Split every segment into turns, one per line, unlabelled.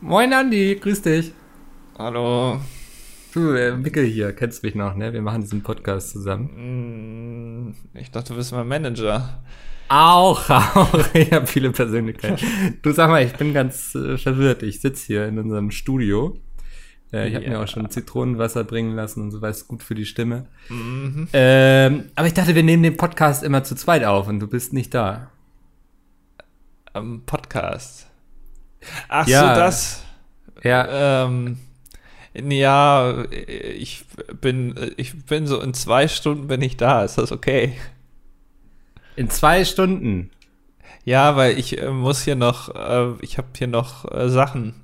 Moin Andi, grüß dich.
Hallo.
Du, äh, Mickel hier, kennst mich noch, ne? Wir machen diesen Podcast zusammen.
Mm, Ich dachte, du bist mein Manager.
Auch, auch. Ich habe viele Persönlichkeiten. Du sag mal, ich bin ganz äh, verwirrt. Ich sitze hier in unserem Studio. Äh, ich habe mir auch schon Zitronenwasser bringen lassen und so, es gut für die Stimme.
Mhm.
Ähm, aber ich dachte, wir nehmen den Podcast immer zu zweit auf und du bist nicht da.
Am Podcast. Ach
Ja.
so, das.
Ja,
Ähm, ja, ich bin, ich bin so in zwei Stunden bin ich da. Ist das okay?
in zwei Stunden.
Ja, weil ich äh, muss hier noch, äh, ich habe hier noch äh, Sachen,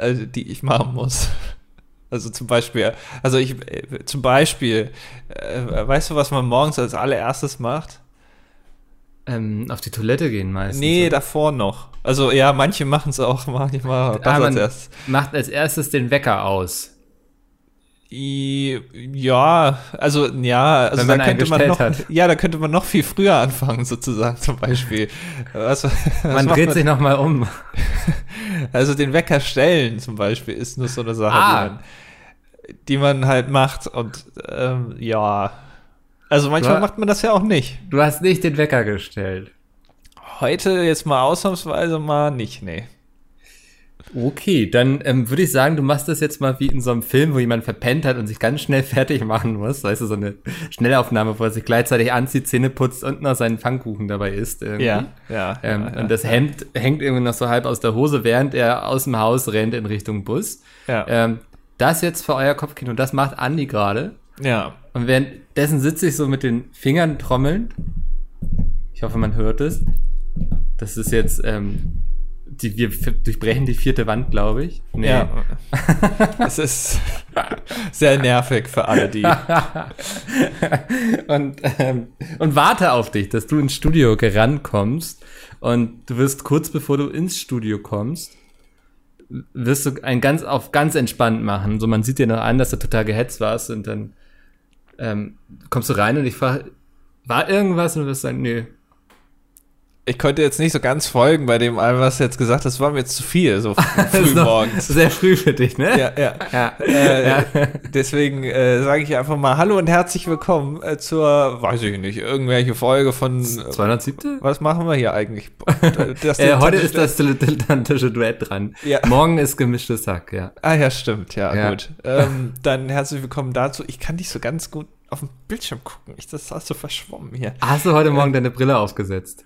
die ich machen muss. Also zum Beispiel, also ich, zum Beispiel, weißt du, was man morgens als allererstes macht?
Ähm, auf die Toilette gehen meistens.
Nee, davor noch. Also ja, manche machen es auch manchmal
Ah,
als
man
erst.
macht als erstes den Wecker aus.
Ja, also ja, also
man
da könnte man noch,
hat.
ja, da könnte man noch viel früher anfangen sozusagen zum Beispiel. Was, was
Man dreht sich nochmal um.
Also den Wecker stellen zum Beispiel ist nur so eine Sache,
Ah.
die, man, die man halt macht und ähm, ja, also manchmal macht man das ja auch nicht.
Du hast nicht den Wecker gestellt.
Heute jetzt mal ausnahmsweise mal nicht, nee.
Okay, dann ähm, würde ich sagen, du machst das jetzt mal wie in so einem Film, wo jemand verpennt hat und sich ganz schnell fertig machen muss. Weißt du, so eine Schnellaufnahme, wo er sich gleichzeitig anzieht, Zähne putzt und noch seinen Pfannkuchen dabei isst. Irgendwie.
Ja, ja.
Ähm,
ja,
und das Hemd hängt irgendwie noch so halb aus der Hose, während er aus dem Haus rennt in Richtung Bus.
ja,
Ähm, das jetzt für euer Kopfkino, das macht Andi gerade.
ja.
Und währenddessen sitze ich so mit den Fingern trommeln. Ich hoffe, man hört es. Das ist jetzt, ähm, die, wir durchbrechen die vierte Wand, glaube ich. Nee.
Ja. es ist sehr nervig für alle, die.
und, ähm, und warte auf dich, dass du ins Studio gerannt kommst. Und du wirst kurz bevor du ins Studio kommst, wirst du ein ganz auf ganz entspannt machen. So, man sieht dir noch an, dass du total gehetzt warst und dann ähm, kommst du rein und ich frage, war irgendwas? Und du wirst sagen, nö.
Ich konnte jetzt nicht so ganz folgen bei dem allem, was du jetzt gesagt hast. Das war mir jetzt zu viel, so früh morgens.
Sehr früh für dich, ne?
Ja, ja.
Ja.
Äh,
Ja.
Deswegen äh, sage ich einfach mal Hallo und herzlich willkommen äh, zur, weiß ich nicht, irgendwelche Folge von. Äh,
207.
was machen wir hier eigentlich? Das
Äh, heute ist das dilettantische Duett dran.
Ja.
Morgen ist gemischtes Hack, ja.
Ah ja, stimmt, ja,
Ja.
gut. Ähm, dann herzlich willkommen dazu. Ich kann dich so ganz gut auf dem Bildschirm gucken. Ich, das hast du verschwommen hier.
Hast du heute Morgen deine Brille aufgesetzt?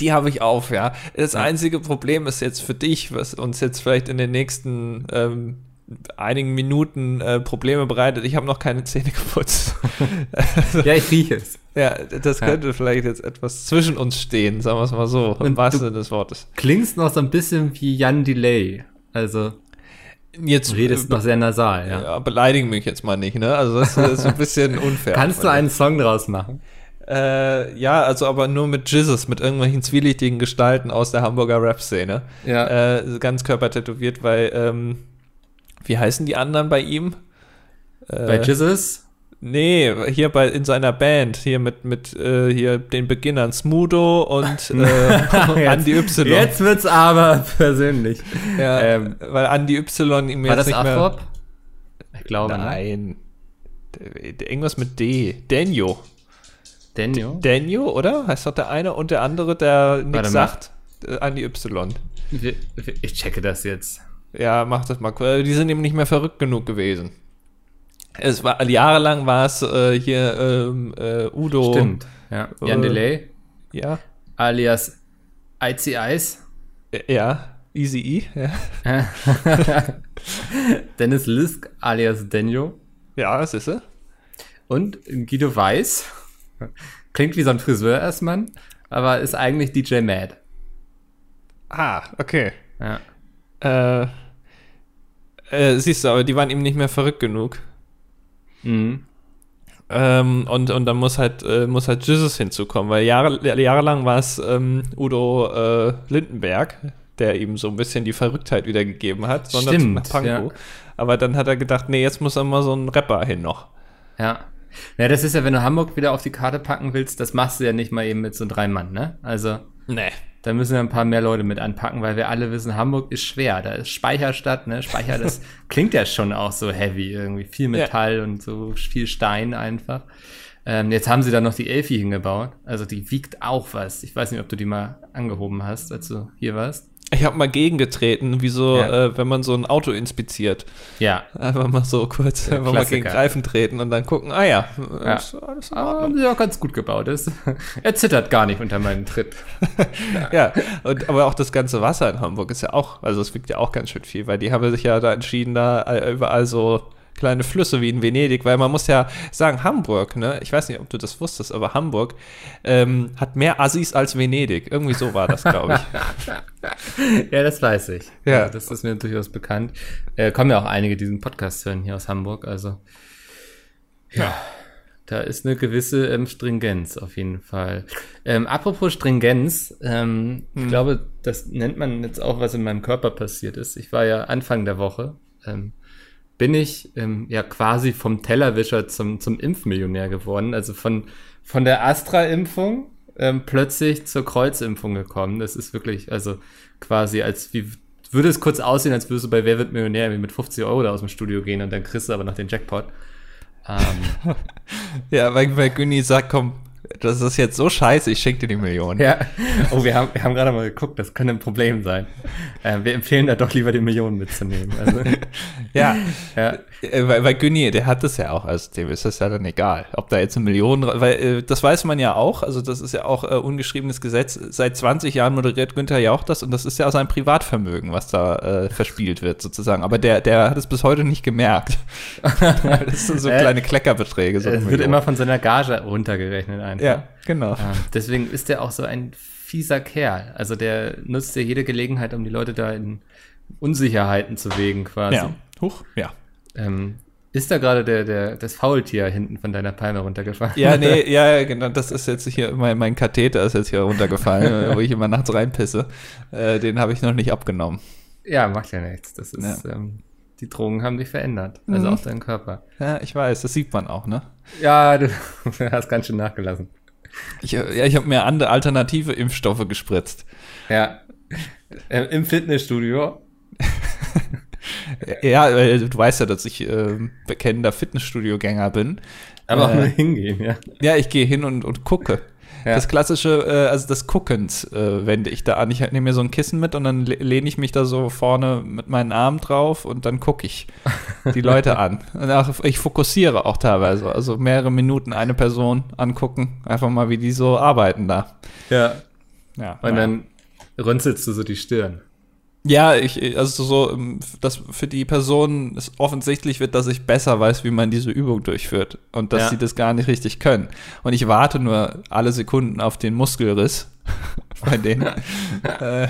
Die habe ich auf, ja. Das einzige Problem ist jetzt für dich, was uns jetzt vielleicht in den nächsten ähm, einigen Minuten äh, Probleme bereitet. Ich habe noch keine Zähne geputzt.
Ja, ich rieche es.
ja, das
Ja.
könnte vielleicht jetzt etwas zwischen uns stehen, sagen wir es mal so, im wahrsten Sinne des Wortes.
Klingst noch so ein bisschen wie Jan Delay. Also,
Jetzt
du redest noch sehr nasal, ja.
ja, beleidigen mich jetzt mal nicht, ne? Also das ist ein bisschen unfair.
Kannst du einen Song draus machen?
Äh, ja, also aber nur mit Jizzes, mit irgendwelchen zwielichtigen Gestalten aus der Hamburger Rap-Szene.
Ja.
Äh, ganz körpertätowiert, weil, ähm, wie heißen die anderen bei ihm? Äh,
Bei Jesus?
Nee, hier bei in seiner Band, hier mit, mit äh, hier den Beginnern Smudo und äh, Andy Y.
Jetzt wird's aber persönlich.
ja,
ähm,
weil Andy Y ihm
War
jetzt
das
nicht mehr.
Afrop? Ich glaube, ne?
Nein. D- Irgendwas mit D. Denjo.
Daniel?
Denjo, oder? Heißt doch der eine und der andere, der nichts sagt. Äh, Andy Y.
Wir- wir- Ich checke das jetzt.
Ja, mach das mal. Die sind eben nicht mehr verrückt genug gewesen. Es war jahrelang war es äh, hier ähm, äh, Udo.
Stimmt. Ja. Jan
Äh,
Delay,
Ja.
alias Icy Ice.
Ja. Easy E. Ja,
Dennis Lisk, alias Daniel.
ja das ist er.
Und Guido Weiß. Klingt wie so ein Friseur erstmal, aber ist eigentlich DJ Mad.
Ah, okay.
Ja.
Äh, äh, siehst du, aber die waren ihm nicht mehr verrückt genug.
Mhm.
Ähm, und, und dann muss halt, äh, muss halt Jesus hinzukommen, weil Jahre, jahrelang war es ähm, Udo äh, Lindenberg, der ihm so ein bisschen die Verrücktheit wiedergegeben hat, sondern
Stimmt,
nach Pankow.
ja.
Aber dann hat er gedacht, nee, jetzt muss er mal so ein Rapper hin noch.
Ja. Ja, das ist ja, wenn du Hamburg wieder auf die Karte packen willst, das machst du ja nicht mal eben mit so drei Mann, ne? Also,
Nee.
da müssen wir ein paar mehr Leute mit anpacken, weil wir alle wissen, Hamburg ist schwer. Da ist Speicherstadt, ne? Speicher, das klingt ja schon auch so heavy irgendwie. Viel Metall ja. und so viel Stein einfach. Ähm, jetzt haben sie da noch die Elfi hingebaut. Also die wiegt auch was. Ich weiß nicht, ob du die mal angehoben hast, als du hier warst.
Ich habe mal gegengetreten, wie so, ja. äh, wenn man so ein Auto inspiziert.
Ja.
Einfach mal so kurz, Der einfach mal gegen Reifen treten und dann gucken, ah ja,
ja. Ist alles ah, ja, ganz gut gebaut ist. er zittert gar nicht unter meinem Tritt.
ja, und, aber auch das ganze Wasser in Hamburg ist ja auch, also es wiegt ja auch ganz schön viel, weil die haben sich ja da entschieden, da überall so kleine Flüsse wie in Venedig, weil man muss ja sagen, Hamburg, ne, ich weiß nicht, ob du das wusstest, aber Hamburg ähm, hat mehr Assis als Venedig. Irgendwie so war das, glaube
ich. ja, das weiß ich. Ja. ja. Das ist mir durchaus bekannt. Äh, kommen ja auch einige, die diesen Podcast hören hier aus Hamburg, also ja. ja. Da ist eine gewisse ähm, Stringenz auf jeden Fall. Ähm, apropos Stringenz, ähm, hm. ich glaube, das nennt man jetzt auch, was in meinem Körper passiert ist. Ich war ja Anfang der Woche ähm, bin ich ähm, ja quasi vom Tellerwischer zum, zum Impfmillionär geworden. Also von, von der Astra-Impfung ähm, plötzlich zur Kreuzimpfung gekommen. Das ist wirklich, also quasi als wie würde es kurz aussehen, als würdest du bei Wer wird Millionär mit 50 Euro da aus dem Studio gehen und dann kriegst du aber noch den Jackpot.
Ähm, ja, weil, weil Günni sagt, komm, das ist jetzt so scheiße, ich schenke dir die Million.
Ja. Oh, wir haben, wir haben gerade mal geguckt, das könnte ein Problem sein. Äh, wir empfehlen da doch lieber die Millionen mitzunehmen. Also,
ja. ja. Äh, weil, weil Günni, der hat das ja auch, also dem ist das ja dann egal, ob da jetzt eine Million, weil äh, das weiß man ja auch, also das ist ja auch äh, ungeschriebenes Gesetz. Seit 20 Jahren moderiert Günther ja auch das und das ist ja auch sein Privatvermögen, was da äh, verspielt wird sozusagen. Aber der, der hat es bis heute nicht gemerkt. das sind so äh, kleine Kleckerbeträge. So
es wird immer von seiner Gage runtergerechnet einfach.
Ja, genau.
Ähm, deswegen ist der auch so ein fieser Kerl. Also der nutzt ja jede Gelegenheit, um die Leute da in Unsicherheiten zu wegen quasi.
Ja. Huch, ja.
Ähm, ist da gerade der, der, das Faultier hinten von deiner Palme runtergefallen?
Ja, nee, ja, genau. Das ist jetzt hier, mein, mein Katheter ist jetzt hier runtergefallen, wo ich immer nachts reinpisse. Äh, den habe ich noch nicht abgenommen.
Ja, macht ja nichts. Das ist, ja. ähm, die Drogen haben dich verändert. Also mhm. auch deinen Körper.
Ja, ich weiß, das sieht man auch, ne?
Ja, du hast ganz schön nachgelassen.
Ich, ja, ich habe mir andere alternative Impfstoffe gespritzt.
Ja. Äh, Im Fitnessstudio.
ja, du weißt ja, dass ich äh, bekennender Fitnessstudio-Gänger bin.
Aber auch nur hingehen, ja.
Ja, ich gehe hin und, und gucke. Ja. Das klassische, äh, also das Guckens äh, wende ich da an. Ich nehme mir so ein Kissen mit und dann lehne ich mich da so vorne mit meinen Armen drauf und dann gucke ich die Leute an. Auch, ich fokussiere auch teilweise, also mehrere Minuten eine Person angucken, einfach mal, wie die so arbeiten da.
Ja. Ja. Und ja. dann runzelst du so die Stirn.
Ja, ich, also so, ähm, dass für die Person es offensichtlich wird, dass ich besser weiß, wie man diese Übung durchführt und dass ja. sie das gar nicht richtig können. Und ich warte nur alle Sekunden auf den Muskelriss bei denen. äh,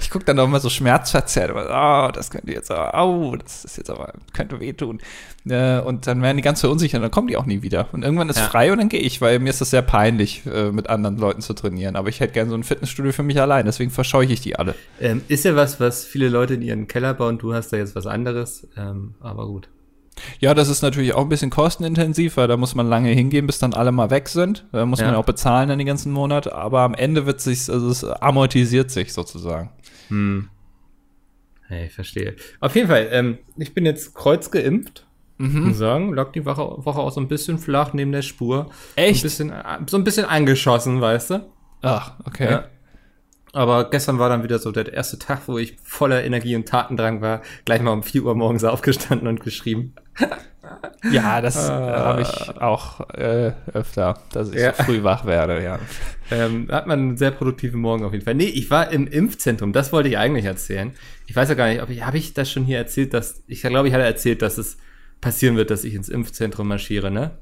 ich gucke dann auch mal so schmerzverzerrt, aber, oh, das könnte jetzt, oh, das ist jetzt aber, könnte wehtun. Äh, und dann werden die ganz verunsichert und dann kommen die auch nie wieder. Und irgendwann ist ja. frei und dann gehe ich, weil mir ist das sehr peinlich, äh, mit anderen Leuten zu trainieren. Aber ich hätte gerne so ein Fitnessstudio für mich allein, deswegen verscheuche ich die alle.
Ähm, ist ja was, was viele Leute in ihren Keller bauen. Du hast da jetzt was anderes, ähm, aber gut.
Ja, das ist natürlich auch ein bisschen kostenintensiv, weil da muss man lange hingehen, bis dann alle mal weg sind. Da muss ja. man auch bezahlen dann die ganzen Monate. Aber am Ende wird sich, also es amortisiert sich sozusagen. Hm.
Hey, ich verstehe. Auf jeden Fall, ähm, ich bin jetzt kreuzgeimpft. Mhm. Muss sagen, lag die Woche, Woche auch so ein bisschen flach neben der Spur.
Echt?
Ein bisschen, äh, so ein bisschen angeschossen, weißt du?
Ach, okay. Ja.
Aber gestern war dann wieder so der erste Tag, wo ich voller Energie und Tatendrang war. Gleich mal um 4 Uhr morgens aufgestanden und geschrieben.
Ja, das äh, habe ich auch äh, öfter, dass ich ja. so früh wach werde, ja.
Ähm, hat man einen sehr produktiven Morgen auf jeden Fall. Nee, ich war im Impfzentrum, das wollte ich eigentlich erzählen. Ich weiß ja gar nicht, ob ich, habe ich das schon hier erzählt, dass, ich glaube, ich hatte erzählt, dass es passieren wird, dass ich ins Impfzentrum marschiere, ne?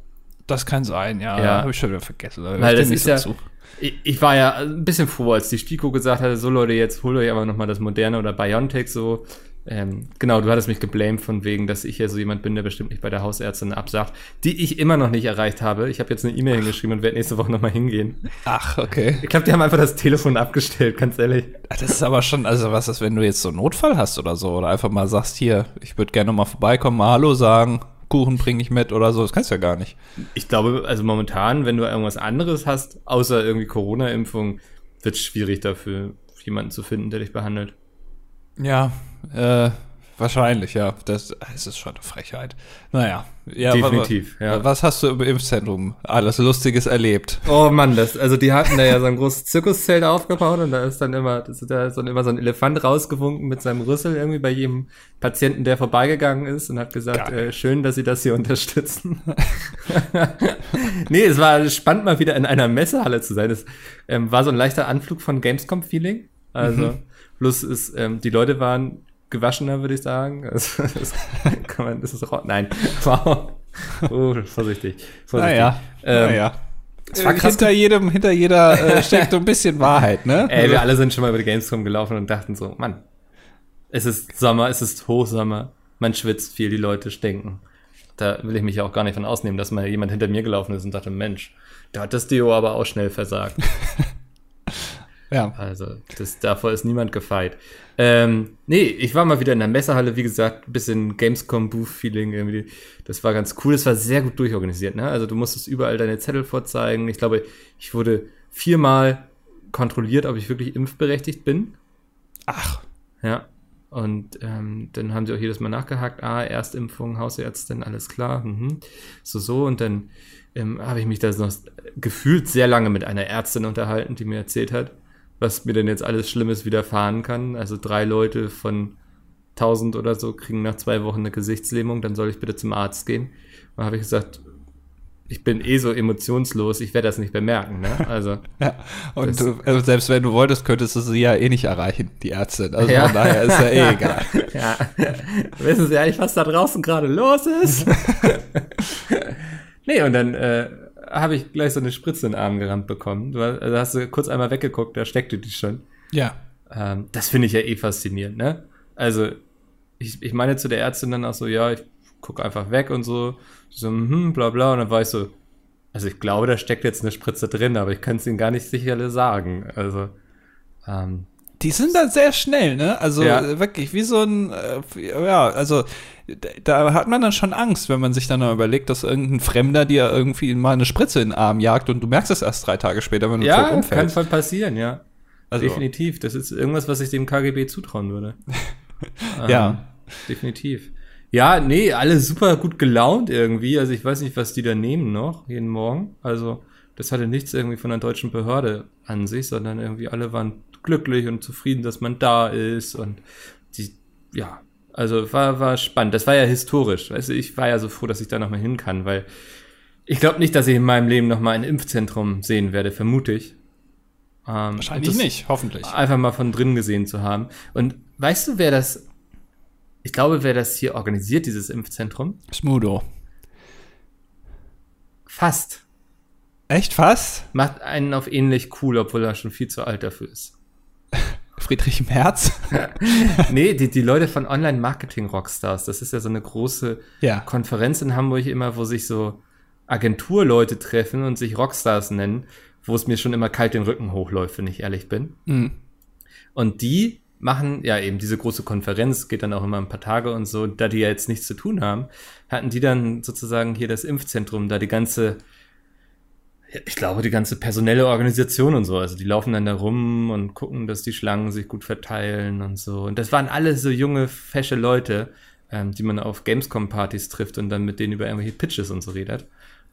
Das kann sein, ja.
ja.
Habe ich schon wieder vergessen.
Weil das ist ja, zu. Ich, ich, war ja ein bisschen froh, als die STIKO gesagt hatte, so Leute, jetzt holt euch aber nochmal das Moderne oder BioNTech so. Ähm, genau, du hattest mich geblamed von wegen, dass ich ja so jemand bin, der bestimmt nicht bei der Hausärztin absagt, die ich immer noch nicht erreicht habe. Ich habe jetzt eine E-Mail hingeschrieben und werde nächste Woche nochmal hingehen.
Ach, okay.
Ich glaube, die haben einfach das Telefon abgestellt, ganz ehrlich.
Das ist aber schon, also was ist, wenn du jetzt so einen Notfall hast oder so, oder einfach mal sagst, hier, ich würde gerne nochmal vorbeikommen, mal Hallo sagen, Kuchen bringe ich mit oder so. Das kannst du ja gar nicht.
Ich glaube, also momentan, wenn du irgendwas anderes hast, außer irgendwie Corona-Impfung, wird es schwierig dafür, jemanden zu finden, der dich behandelt.
Ja, äh, wahrscheinlich, ja. Das, das ist schon eine Frechheit. Naja. Ja,
Definitiv,
wa,
ja.
Was hast du im Impfzentrum alles Lustiges erlebt?
Oh Mann, das, also die hatten da ja so ein großes Zirkuszelt aufgebaut und da ist dann immer, das ist da so, immer so ein Elefant rausgewunken mit seinem Rüssel irgendwie bei jedem Patienten, der vorbeigegangen ist und hat gesagt, äh, schön, dass sie das hier unterstützen. nee, es war spannend mal wieder in einer Messehalle zu sein. Es ähm, war so ein leichter Anflug von Gamescom-Feeling. Also, mhm. plus ist, ähm, die Leute waren gewaschener, würde ich sagen. Also, das kann man, das ist nein, wow. Oh, vorsichtig. vorsichtig.
Naja,
Ähm,
naja.
es war krass
hinter jedem, hinter jeder äh, steckt so ein bisschen Wahrheit, ne?
Ey, wir alle sind schon mal über die Gamescom gelaufen und dachten so, Mann, es ist Sommer, es ist Hochsommer, man schwitzt viel, die Leute stinken. Da will ich mich auch gar nicht von ausnehmen, dass mal jemand hinter mir gelaufen ist und dachte, Mensch, da hat das Deo aber auch schnell versagt.
Ja.
Also, das, davor ist niemand gefeit. Ähm, nee, ich war mal wieder in der Messehalle, wie gesagt, ein bisschen Gamescom-Booth-Feeling irgendwie. Das war ganz cool, das war sehr gut durchorganisiert, ne? Also, du musstest überall deine Zettel vorzeigen. Ich glaube, ich wurde viermal kontrolliert, ob ich wirklich impfberechtigt bin.
Ach,
Ja. Und ähm, dann haben sie auch jedes Mal nachgehakt, ah, Erstimpfung, Hausärztin, alles klar. Mhm. So, so. Und dann ähm, habe ich mich da noch gefühlt sehr lange mit einer Ärztin unterhalten, die mir erzählt hat, was mir denn jetzt alles Schlimmes widerfahren kann. Also drei Leute von 1000 oder so kriegen nach zwei Wochen eine Gesichtslähmung, dann soll ich bitte zum Arzt gehen. Und habe ich gesagt, ich bin eh so emotionslos, ich werde das nicht bemerken. Ne? Also
ja. Und du, also selbst wenn du wolltest, könntest du sie ja eh nicht erreichen, die Ärztin. Also
Ja.
von daher ist ja eh egal.
Ja. Wissen Sie eigentlich, was da draußen gerade los ist? nee, und dann äh, habe ich gleich so eine Spritze in den Arm gerammt bekommen. Du hast, also hast du kurz einmal weggeguckt, da steckte die schon.
Ja.
Ähm, das finde ich ja eh faszinierend, ne? Also, ich, ich meine zu der Ärztin dann auch so, ja, ich gucke einfach weg und so. So, hm, bla bla. Und dann war ich so, also ich glaube, da steckt jetzt eine Spritze drin, aber ich kann es Ihnen gar nicht sicher sagen. Also, ähm,
Die sind da sehr schnell, ne? Also
Ja.
äh, wirklich wie so ein, äh, ja, also da, hat man dann schon Angst, wenn man sich dann überlegt, dass irgendein Fremder dir irgendwie mal eine Spritze in den Arm jagt und du merkst es erst drei Tage später, wenn du tot
ja, kann
umfällst.
voll passieren, ja.
Also,
Definitiv. Das ist irgendwas, was ich dem KGB zutrauen würde.
Ja.
Ähm, definitiv. Ja, nee, alle super gut gelaunt irgendwie. Also ich weiß nicht, was die da nehmen noch jeden Morgen. Also das hatte nichts irgendwie von einer deutschen Behörde an sich, sondern irgendwie alle waren glücklich und zufrieden, dass man da ist und die, ja, also war, war spannend. Das war ja historisch. Also ich war ja so froh, dass ich da nochmal hin kann, weil ich glaube nicht, dass ich in meinem Leben nochmal ein Impfzentrum sehen werde, vermute ich. Ähm,
Wahrscheinlich nicht, hoffentlich.
einfach mal von drin gesehen zu haben. Und weißt du, wer das, ich glaube, wer das hier organisiert, dieses Impfzentrum?
Smudo.
Fast.
Echt fast?
Macht einen auf ähnlich cool, obwohl er schon viel zu alt dafür ist.
Friedrich Merz?
nee, die, die Leute von Online-Marketing-Rockstars, das ist ja so eine große
ja.
Konferenz in Hamburg immer, wo sich so Agenturleute treffen und sich Rockstars nennen, wo es mir schon immer kalt den Rücken hochläuft, wenn ich ehrlich bin.
Mhm.
Und die machen ja eben diese große Konferenz, geht dann auch immer ein paar Tage und so. Da die ja jetzt nichts zu tun haben, hatten die dann sozusagen hier das Impfzentrum, da die ganze, ich glaube, die ganze personelle Organisation und so. Also die laufen dann da rum und gucken, dass die Schlangen sich gut verteilen und so. Und das waren alle so junge, fesche Leute, ähm, die man auf Gamescom-Partys trifft und dann mit denen über irgendwelche Pitches und so redet.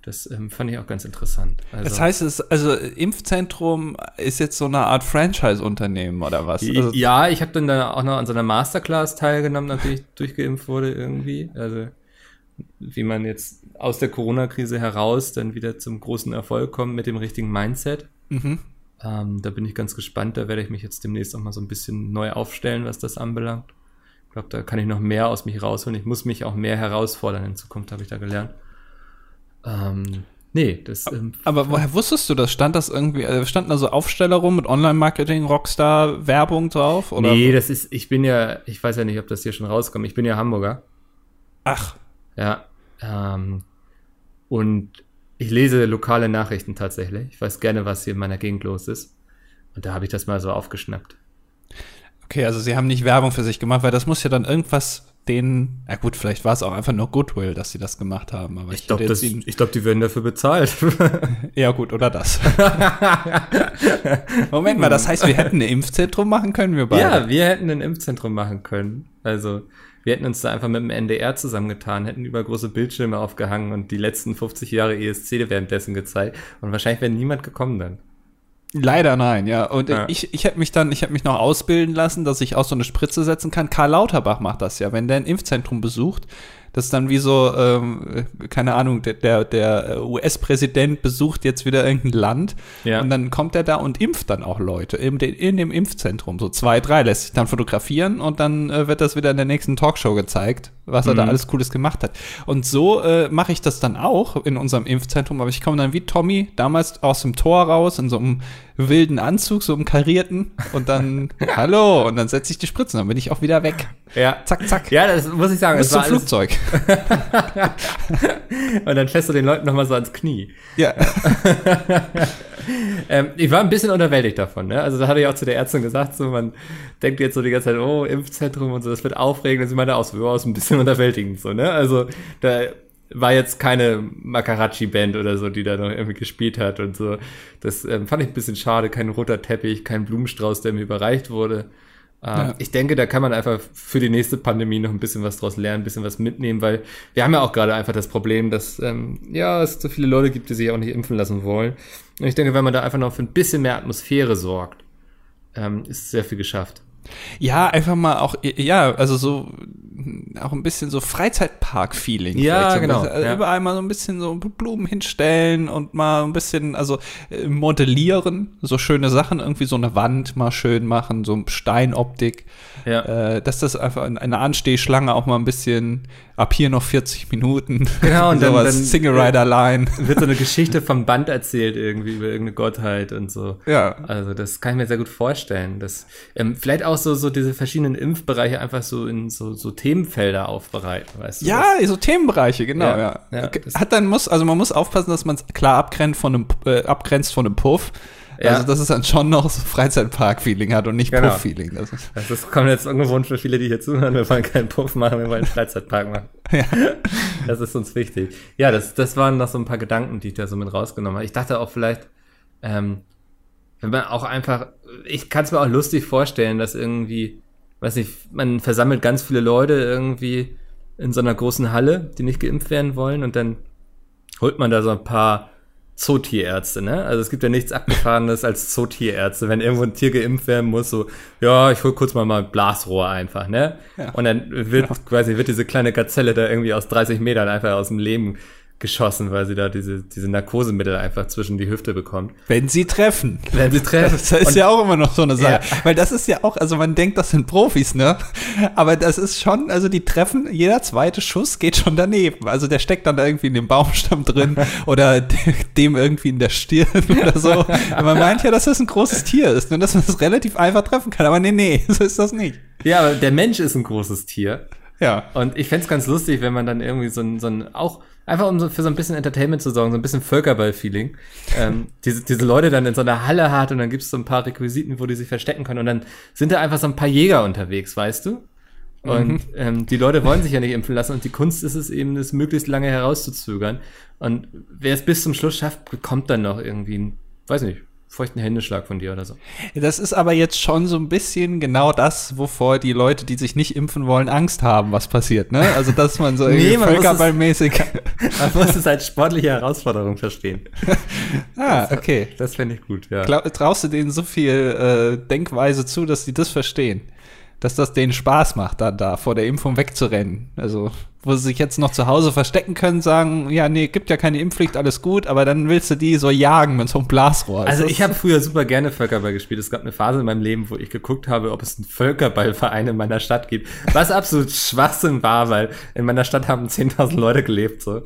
Das ähm, fand ich auch ganz interessant. Also,
Das heißt, es, also Impfzentrum ist jetzt so eine Art Franchise-Unternehmen oder was? Also,
ja, ich habe dann da auch noch an so einer Masterclass teilgenommen, nachdem ich durchgeimpft wurde irgendwie. Also wie man jetzt aus der Corona-Krise heraus dann wieder zum großen Erfolg kommt mit dem richtigen Mindset.
Mhm.
Ähm, da bin ich ganz gespannt. Da werde ich mich jetzt demnächst auch mal so ein bisschen neu aufstellen, was das anbelangt. Ich glaube, da kann ich noch mehr aus mich rausholen. Ich muss mich auch mehr herausfordern in Zukunft, habe ich da gelernt. Ähm, nee, das. Ähm,
Aber woher wusstest du das? Stand das irgendwie, äh, standen da so Aufsteller rum mit Online-Marketing, Rockstar, Werbung drauf? Oder?
nee, das ist, ich bin ja, ich weiß ja nicht, ob das hier schon rauskommt. Ich bin ja Hamburger.
Ach,
Ja. Ähm, und ich lese lokale Nachrichten tatsächlich. Ich weiß gerne, was hier in meiner Gegend los ist. Und da habe ich das mal so aufgeschnappt.
okay, also sie haben nicht Werbung für sich gemacht, weil das muss ja dann irgendwas denen, ja gut, vielleicht war es auch einfach nur Goodwill, dass sie das gemacht haben. Aber
ich, ich glaube, glaub, die werden dafür bezahlt.
ja gut, oder das. Moment mal, das heißt, wir hätten ein Impfzentrum machen können, wir
beide? Ja, wir hätten ein Impfzentrum machen können. Also wir hätten uns da einfach mit dem NDR zusammengetan, hätten über große Bildschirme aufgehangen und die letzten 50 Jahre ESC währenddessen gezeigt. Und wahrscheinlich wäre niemand gekommen dann.
Leider nein, ja. Und ja. ich, ich hätte mich dann, ich hätte mich noch ausbilden lassen, dass ich auch so eine Spritze setzen kann. Karl Lauterbach macht das ja. Wenn der ein Impfzentrum besucht, das ist dann wie so, ähm, keine Ahnung, der, der, der US-Präsident besucht jetzt wieder irgendein Land ja. und dann kommt er da und impft dann auch Leute in, in dem Impfzentrum. So zwei, drei lässt sich dann fotografieren und dann äh, wird das wieder in der nächsten Talkshow gezeigt, was er da mhm. alles Cooles gemacht hat. Und so äh, mache ich das dann auch in unserem Impfzentrum, aber ich komme dann wie Tommy damals aus dem Tor raus in so einem wilden Anzug, so im karierten und dann hallo und dann setze ich die Spritzen, dann bin ich auch wieder weg.
Ja. Zack, zack. Ja, das muss ich sagen.
Bis zum Flugzeug.
und dann fährst du den Leuten nochmal so ans Knie.
Ja.
ähm, ich war ein bisschen unterwältigt davon. Ne? Also da hatte ich auch zu der Ärztin gesagt, so man denkt jetzt so die ganze Zeit, oh, Impfzentrum und so, das wird aufregend. Und sie meinte auch so, ja, ist ein bisschen unterwältigend so. Ne? Also da war jetzt keine Makarachi-Band oder so, die da noch irgendwie gespielt hat und so. Das ähm, fand ich ein bisschen schade. Kein roter Teppich, kein Blumenstrauß, der mir überreicht wurde. Ähm, ja. Ich denke, da kann man einfach für die nächste Pandemie noch ein bisschen was draus lernen, ein bisschen was mitnehmen, weil wir haben ja auch gerade einfach das Problem, dass ähm, ja es so viele Leute gibt, die sich auch nicht impfen lassen wollen. Und ich denke, wenn man da einfach noch für ein bisschen mehr Atmosphäre sorgt, ähm, ist sehr viel geschafft.
Ja, einfach mal auch, ja, also so auch ein bisschen so Freizeitpark-Feeling.
Ja, so genau.
Also
ja.
Überall mal so ein bisschen so Blumen hinstellen und mal ein bisschen, also äh, modellieren, so schöne Sachen, irgendwie so eine Wand mal schön machen, so Steinoptik. Ja. Äh, dass das einfach eine Anstehschlange auch mal ein bisschen ab hier noch 40 Minuten.
Genau, und dann, dann
Single Rider Line.
Wird so eine Geschichte vom Band erzählt irgendwie über irgendeine Gottheit und so.
Ja.
Also das kann ich mir sehr gut vorstellen. Dass, ähm, vielleicht auch so, so diese verschiedenen Impfbereiche einfach so in so, so Themenfelder aufbereiten, weißt du?
Ja, das? so Themenbereiche, genau, ja. ja. ja Hat dann muss, also man muss aufpassen, dass man es klar abgrenzt von einem, äh, abgrenzt von einem Puff. Ja. Also, dass es dann schon noch so Freizeitpark-Feeling hat und nicht genau. Puff-Feeling.
Das, das ist, kommt jetzt ungewohnt für viele, die hier zuhören. Wir wollen keinen Puff machen, wir wollen einen Freizeitpark machen. Ja. Das ist uns wichtig. Ja, das, das waren noch so ein paar Gedanken, die ich da so mit rausgenommen habe. Ich dachte auch vielleicht, ähm, wenn man auch einfach, ich kann es mir auch lustig vorstellen, dass irgendwie, weiß nicht, man versammelt ganz viele Leute irgendwie in so einer großen Halle, die nicht geimpft werden wollen und dann holt man da so ein paar Zootierärzte, ne? Also es gibt ja nichts Abgefahrenes als Zootierärzte, wenn irgendwo ein Tier geimpft werden muss, so, ja, ich hol kurz mal mal Blasrohr einfach, ne? Ja. Und dann wird ja. quasi, wird diese kleine Gazelle da irgendwie aus 30 Metern einfach aus dem Leben geschossen, weil sie da diese, diese Narkosemittel einfach zwischen die Hüfte bekommt.
Wenn sie treffen.
Wenn sie treffen.
Das ist und, ja auch immer noch so eine Sache. Ja. Weil das ist ja auch, also man denkt, das sind Profis, ne? Aber das ist schon, also die treffen, jeder zweite Schuss geht schon daneben. Also der steckt dann irgendwie in dem Baumstamm drin oder dem irgendwie in der Stirn oder so. man meint ja, dass das ein großes Tier ist und dass man das relativ einfach treffen kann. Aber nee, nee, so ist das nicht.
Ja, aber der Mensch ist ein großes Tier.
Ja.
Und ich fände ganz lustig, wenn man dann irgendwie so ein, so ein auch Einfach um so für so ein bisschen Entertainment zu sorgen, so ein bisschen Völkerball-Feeling. ähm, diese, diese Leute dann in so einer Halle hat und dann gibt es so ein paar Requisiten, wo die sich verstecken können und dann sind da einfach so ein paar Jäger unterwegs, weißt du? Und mhm. ähm, die Leute wollen sich ja nicht impfen lassen und die Kunst ist es eben, das möglichst lange herauszuzögern. Und wer es bis zum Schluss schafft, bekommt dann noch irgendwie, weiß nicht, feuchten Händeschlag von dir oder so.
Das ist aber jetzt schon so ein bisschen genau das, wovor die Leute, die sich nicht impfen wollen, Angst haben, was passiert, ne? Also, dass man so
nee, man völkerballmäßig. man muss es als sportliche Herausforderung verstehen.
ah, okay.
Das fände ich gut, ja.
Glaub, traust du denen so viel äh, Denkweise zu, dass die das verstehen? dass das denen Spaß macht, da, da vor der Impfung wegzurennen. Also, wo sie sich jetzt noch zu Hause verstecken können, sagen, ja, nee, gibt ja keine Impfpflicht, alles gut, aber dann willst du die so jagen mit so einem Blasrohr.
Also ich habe früher super gerne Völkerball gespielt. Es gab eine Phase in meinem Leben, wo ich geguckt habe, ob es einen Völkerballverein in meiner Stadt gibt. Was absolut Schwachsinn war, weil in meiner Stadt haben 10.000 Leute gelebt, so.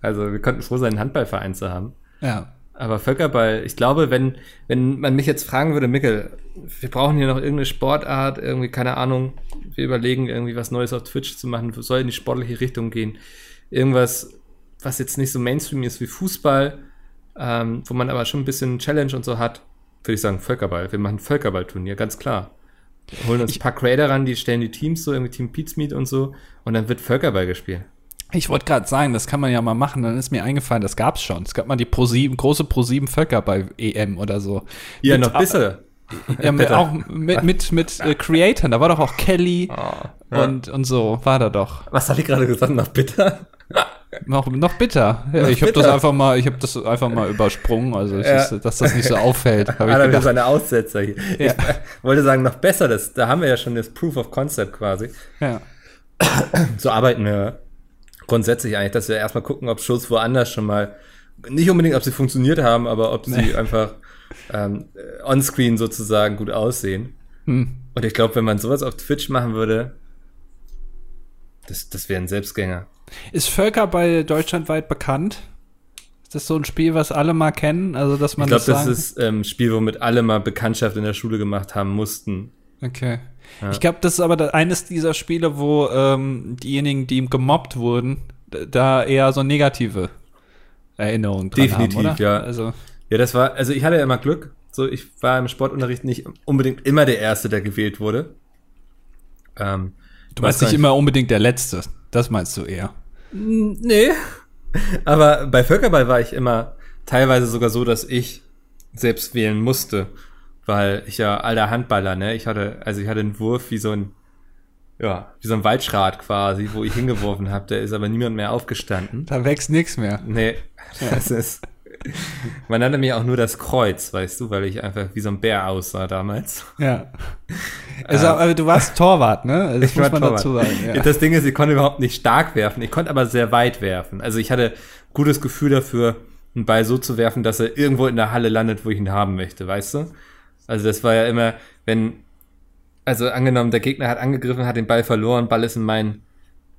Also wir konnten froh sein, einen Handballverein zu haben.
Ja.
Aber Völkerball, ich glaube, wenn, wenn man mich jetzt fragen würde, Mickel, wir brauchen hier noch irgendeine Sportart, irgendwie, keine Ahnung, wir überlegen, irgendwie was Neues auf Twitch zu machen, soll in die sportliche Richtung gehen. Irgendwas, was jetzt nicht so Mainstream ist wie Fußball, ähm, wo man aber schon ein bisschen Challenge und so hat, würde ich sagen, Völkerball. Wir machen Völkerballturnier, ganz klar. Holen uns ein paar Creator ran, die stellen die Teams so, irgendwie Team Pizmeet und so. Und dann wird Völkerball gespielt.
Ich wollte gerade sagen, das kann man ja mal machen. Dann ist mir eingefallen, das gab's schon. Es gab mal die Pro 7, große Pro 7 Völkerball EM oder so.
Ja,
Mit-
noch besser.
Ja, mit, auch mit, mit, mit äh, Creatoren. Da war doch auch Kelly
Ah, ja.
und, und so. War da doch.
Was habe ich gerade gesagt? Noch bitter?
Noch, noch bitter. Ja,
Noch
ich habe das einfach mal, ich habe das einfach mal übersprungen, also
Ja.
ist, dass das nicht so auffällt. Hab
Hat er wieder
gedacht.
seine Aussetzer hier. Ich wollte sagen, noch besser, das, da haben wir ja schon das Proof of Concept quasi.
Ja.
So arbeiten wir grundsätzlich eigentlich, dass wir erstmal gucken, ob Shows woanders schon mal, nicht unbedingt, ob sie funktioniert haben, aber ob sie
Nee.
einfach ähm, äh, onscreen sozusagen gut aussehen.
Hm.
Und ich glaube, wenn man sowas auf Twitch machen würde, das, das wäre ein Selbstgänger.
Ist Völkerball deutschlandweit bekannt? Ist das so ein Spiel, was alle mal kennen? Also, dass man
Ich glaube, das
sagen-
ist ähm, ein Spiel, womit alle mal Bekanntschaft in der Schule gemacht haben mussten.
Okay.
Ja.
Ich glaube, das ist aber eines dieser Spiele, wo ähm, diejenigen, die gemobbt wurden, da eher so negative Erinnerungen dran
Definitiv,
haben,
ja.
Also,
Ja, das war, also ich hatte ja immer Glück. So, ich war im Sportunterricht nicht unbedingt immer der Erste, der gewählt wurde. Ähm,
du meinst nicht immer unbedingt der Letzte. Das meinst du eher.
Nee. Aber bei Völkerball war ich immer teilweise sogar so, dass ich selbst wählen musste. Weil ich ja alter Handballer, ne? Ich hatte, also ich hatte einen Wurf wie so ein, ja, wie so ein Waldschrat quasi, wo ich hingeworfen habe. Da ist aber niemand mehr aufgestanden.
Da wächst nichts mehr.
Nee, das ist. Man nannte mich auch nur das Kreuz, weißt du, weil ich einfach wie so ein Bär aussah damals.
Ja. Also, aber du warst Torwart, ne? Also, Das
Ich
muss
war
man
Torwart.
dazu sagen. Ja.
Das Ding ist, ich konnte überhaupt nicht stark werfen. Ich konnte aber sehr weit werfen. Also ich hatte gutes Gefühl dafür, einen Ball so zu werfen, dass er irgendwo in der Halle landet, wo ich ihn haben möchte, weißt du? Also das war ja immer, wenn, also angenommen, der Gegner hat angegriffen, hat den Ball verloren, Ball ist in meinen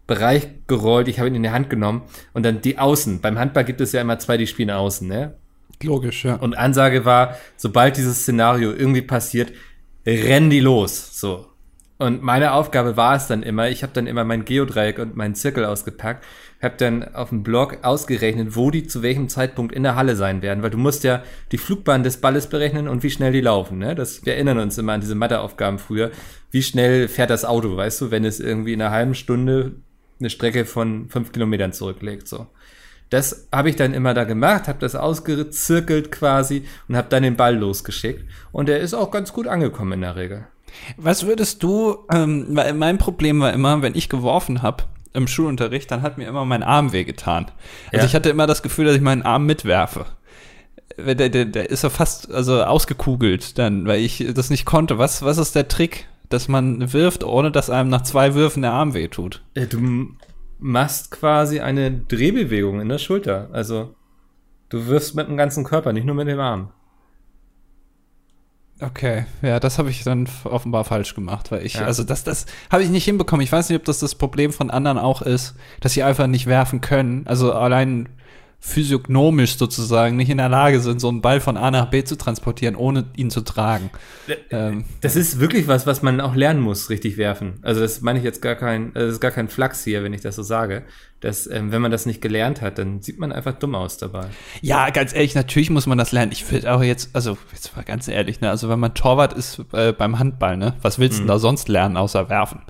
Bereich gerollt, ich habe ihn in die Hand genommen und dann die Außen. Beim Handball gibt es ja immer zwei, die spielen Außen, ne?
Logisch, ja.
Und Ansage war, sobald dieses Szenario irgendwie passiert, renn die los. So. Und meine Aufgabe war es dann immer, ich habe dann immer mein Geodreieck und meinen Zirkel ausgepackt, habe dann auf dem Blog ausgerechnet, wo die zu welchem Zeitpunkt in der Halle sein werden, weil du musst ja die Flugbahn des Balles berechnen und wie schnell die laufen. Ne? Das, wir erinnern uns immer an diese Matheaufgaben früher. Wie schnell fährt das Auto, weißt du, wenn es irgendwie in einer halben Stunde eine Strecke von fünf Kilometern zurücklegt. So. Das habe ich dann immer da gemacht, habe das ausgezirkelt quasi und habe dann den Ball losgeschickt. Und der ist auch ganz gut angekommen in der Regel.
Was würdest du, ähm, weil mein Problem war immer, wenn ich geworfen habe im Schulunterricht, dann hat mir immer mein Arm wehgetan. Also
Ja.
ich hatte immer das Gefühl, dass ich meinen Arm mitwerfe. Der, der, der ist ja fast also ausgekugelt dann, weil ich das nicht konnte. Was, was ist der Trick, dass man wirft, ohne dass einem nach zwei Würfen der Arm wehtut?
Äh, Du machst quasi eine Drehbewegung in der Schulter. Also du wirfst mit dem ganzen Körper, nicht nur mit dem Arm.
Okay, ja, das habe ich dann offenbar falsch gemacht, weil ich,
Ja.
also das, das habe ich nicht hinbekommen. Ich weiß nicht, ob das das Problem von anderen auch ist, dass sie einfach nicht werfen können. Also allein physiognomisch sozusagen nicht in der Lage sind, so einen Ball von A nach B zu transportieren, ohne ihn zu tragen. Ähm,
Das ist wirklich was, was man auch lernen muss, richtig werfen. Also das meine ich jetzt gar kein, das ist gar kein Flachs hier, wenn ich das so sage. Dass, ähm, wenn man das nicht gelernt hat, dann sieht man einfach dumm aus dabei.
ja, ganz ehrlich, natürlich muss man das lernen. Ich will auch jetzt, also jetzt mal ganz ehrlich, ne, also wenn man Torwart ist äh, beim Handball, ne, was willst du denn da sonst lernen außer werfen?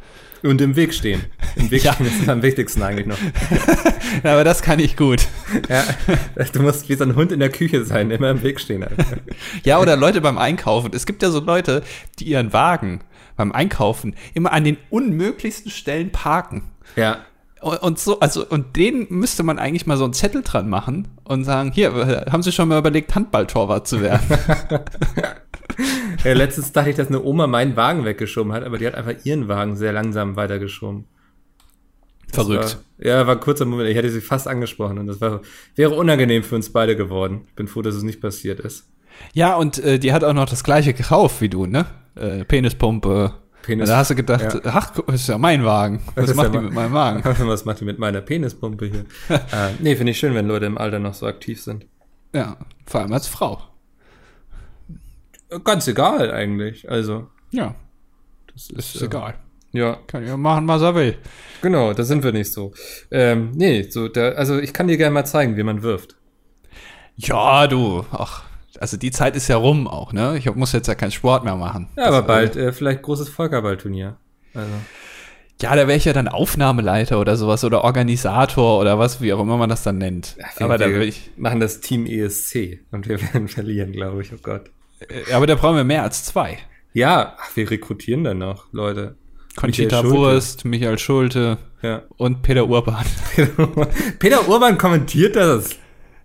Und im Weg stehen. Im Weg
Ja.
stehen ist am wichtigsten eigentlich noch.
Aber das kann ich gut.
Ja, du musst wie so ein Hund in der Küche sein, immer im Weg stehen. Alter.
Ja, oder Leute beim Einkaufen. Es gibt ja so Leute, die ihren Wagen beim Einkaufen immer an den unmöglichsten Stellen parken.
Ja,
Und und so, also, und denen müsste man eigentlich mal so einen Zettel dran machen und sagen, hier, äh, haben Sie schon mal überlegt, Handballtorwart zu werden?
ja letztens dachte ich, dass eine Oma meinen Wagen weggeschoben hat, aber die hat einfach ihren Wagen sehr langsam weitergeschoben. Das
Verrückt.
War, ja, war ein kurzer Moment. Ich hätte sie fast angesprochen und das war, wäre unangenehm für uns beide geworden. Ich bin froh, dass es nicht passiert ist.
Ja, und äh, die hat auch noch das gleiche gekauft wie du, ne? Äh, Penispumpe.
Penis-
da hast du gedacht,
Ja.
ach, das ist ja mein Wagen. Was macht
ja
die mit meinem Wagen?
Was macht die mit meiner Penispumpe hier? äh, nee, finde ich schön, wenn Leute im Alter noch so aktiv sind.
Ja, vor allem als Frau.
Ganz egal eigentlich. Also,
Ja,
das
ist
ist, äh,
egal.
Ja,
Kann ja machen, was er will.
genau, da sind wir nicht so. Ähm, nee, so, da, also ich kann dir gerne mal zeigen, wie man wirft.
Ja, du, ach, also die Zeit ist ja rum auch, ne? Ich muss jetzt ja keinen Sport mehr machen.
Ja, aber
Das,
bald äh, vielleicht großes Völkerballturnier. Also.
Ja, da wäre ich ja dann Aufnahmeleiter oder sowas oder Organisator oder was, wie auch immer man das dann nennt. aber da will ich.
machen das Team ESC und wir werden verlieren, glaube ich. Oh Gott.
Äh, Aber da brauchen wir mehr als zwei.
Ja, ach, wir rekrutieren dann noch Leute.
Conchita
Michael Schulte.
Wurst, Michael Schulte
Ja.
und Peter Urban.
Peter Urban kommentiert das.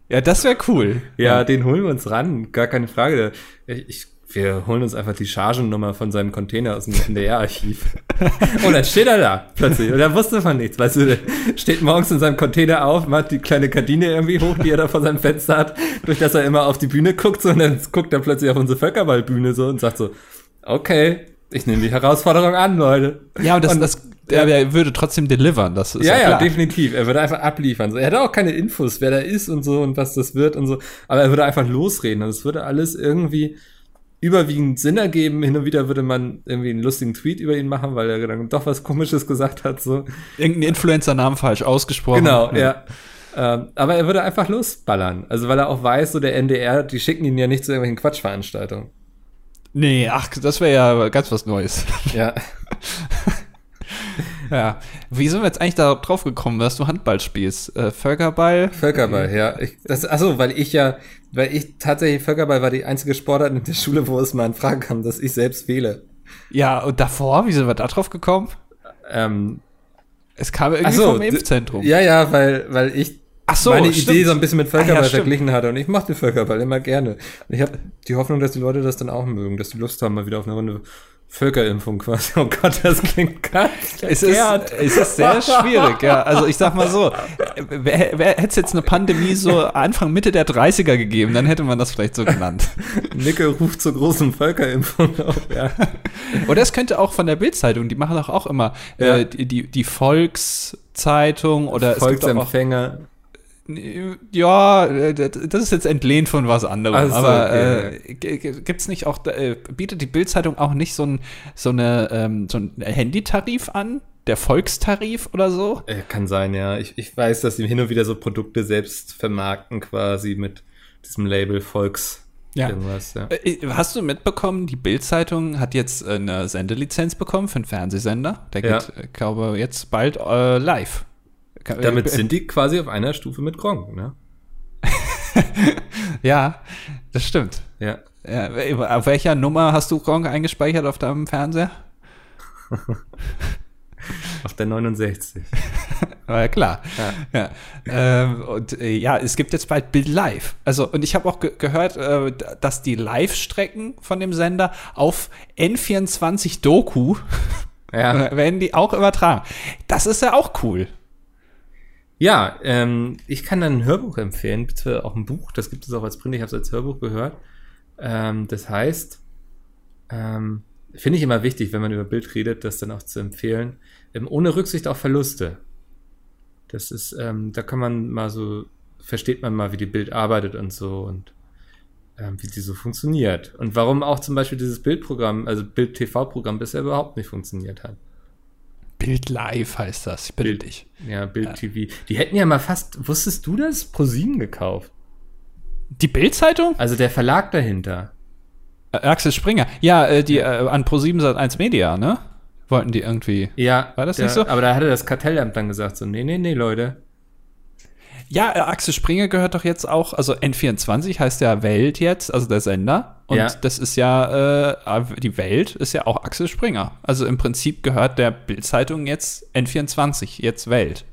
Ja, das wäre cool.
Ja, den holen wir uns ran, gar keine Frage. Ich, ich, wir holen uns einfach die Chargennummer von seinem Container aus dem NDR-Archiv. Und dann steht er da plötzlich. Und er wusste von nichts. Weißt du, der steht morgens in seinem Container auf, macht die kleine Gardine irgendwie hoch, die er da vor seinem Fenster hat, durch das er immer auf die Bühne guckt. So, und dann guckt er plötzlich auf unsere Völkerballbühne so und sagt so, okay, ich nehme die Herausforderung an, Leute.
Ja, und das,
Und-
das der würde trotzdem delivern, das ist
ja,
ja,
ja, definitiv. Er würde einfach abliefern. So, er hätte auch keine Infos, wer da ist und so und was das wird und so. Aber er würde einfach losreden. Und es würde alles irgendwie überwiegend Sinn ergeben. Hin und wieder würde man irgendwie einen lustigen Tweet über ihn machen, weil er dann doch was Komisches gesagt hat. So.
Irgendein Influencer-Namen falsch ausgesprochen.
Genau, ja. Ähm, aber er würde einfach losballern. Also weil er auch weiß, so der NDR, die schicken ihn ja nicht zu irgendwelchen Quatschveranstaltungen.
Nee, ach, das wäre ja ganz was Neues.
Ja.
Ja. Wie sind wir jetzt eigentlich da drauf gekommen, dass du Handball spielst? Äh, Völkerball?
Völkerball, ja. Ich, das, achso, weil ich ja, weil ich tatsächlich Völkerball war die einzige Sportart in der Schule, wo es mal in Frage kam, dass ich selbst wähle.
Ja, und davor, wie sind wir da drauf gekommen?
Ähm,
Es kam irgendwie
so,
vom Impfzentrum.
Ja, ja, weil, weil ich
so,
meine
stimmt.
Idee so ein bisschen mit Völkerball
Ah, ja,
verglichen hatte und ich mochte Völkerball immer gerne. Und ich habe die Hoffnung, dass die Leute das dann auch mögen, dass die Lust haben, mal wieder auf eine Runde Völkerimpfung quasi. Oh Gott, das klingt ganz
Es ist, es ist sehr schwierig, ja. Also ich sag mal so, wer, wer hätte es jetzt eine Pandemie so Anfang, Mitte der 30er gegeben, dann hätte man das vielleicht so genannt.
Nicke ruft zur großen Völkerimpfung auf, ja.
Oder es könnte auch von der Bildzeitung, die machen doch auch immer
Ja.
äh, die, die, Volkszeitung oder es gibt auch,
Volksempfänger.
Ja, äh, das ist jetzt entlehnt von was anderem.
Ach so,
aber
okay.
äh, gibt's nicht auch, äh, bietet die Bildzeitung auch nicht so ein so eine ähm, so ein Handytarif an, der Volkstarif oder so?
Äh, kann sein, ja. Ich, ich weiß, dass sie hin und wieder so Produkte selbst vermarkten, quasi mit diesem Label Volks.
Ja.
Irgendwas, ja.
Äh, Hast du mitbekommen, die Bild-Zeitung hat jetzt eine Sendelizenz bekommen für einen Fernsehsender. Der
Ja.
geht, äh, glaube jetzt bald äh, live.
Damit sind die quasi auf einer Stufe mit Gronk, ne?
Ja, das stimmt.
Ja.
Ja, auf welcher Nummer hast du Gronk eingespeichert auf deinem Fernseher?
Auf der 69.
War ja klar. Ja. Ähm, und äh, ja, es gibt jetzt bald Bild Live. Also, und ich habe auch ge gehört, äh, dass die Live-Strecken von dem Sender auf N24 Doku
Ja.
werden die auch übertragen. Das ist ja auch cool.
Ja, ähm, ich kann dann ein Hörbuch empfehlen, bitte auch ein Buch, das gibt es auch als Print, ich habe es als Hörbuch gehört. Ähm, das heißt, ähm, finde ich immer wichtig, wenn man über Bild redet, das dann auch zu empfehlen, ähm, ohne Rücksicht auf Verluste. Das ist, ähm, da kann man mal so, versteht man mal, wie die Bild arbeitet und so und ähm, wie die so funktioniert. Und warum auch zum Beispiel dieses Bildprogramm, also Bild-TV-Programm bisher überhaupt nicht funktioniert hat.
Bild Live heißt das. Ich bitte
Bild.
dich.
Ja, Bild TV. Die hätten ja mal fast, wusstest du das? ProSieben gekauft.
Die Bild-Zeitung?
Also der Verlag dahinter.
Äh, Axel Springer. Ja, äh, die äh, an Pro7 Sat 1 Media, ne? Wollten die irgendwie.
Ja.
War das
der,
nicht so?
Aber da hatte das Kartellamt dann gesagt so, nee, nee, nee, Leute.
Ja, äh, Axel Springer gehört doch jetzt auch, also N24 heißt ja Welt jetzt, also der Sender. Und
Ja.
das ist ja, äh, die Welt ist ja auch Axel Springer. Also im Prinzip gehört der Bild-Zeitung jetzt N24, jetzt Welt.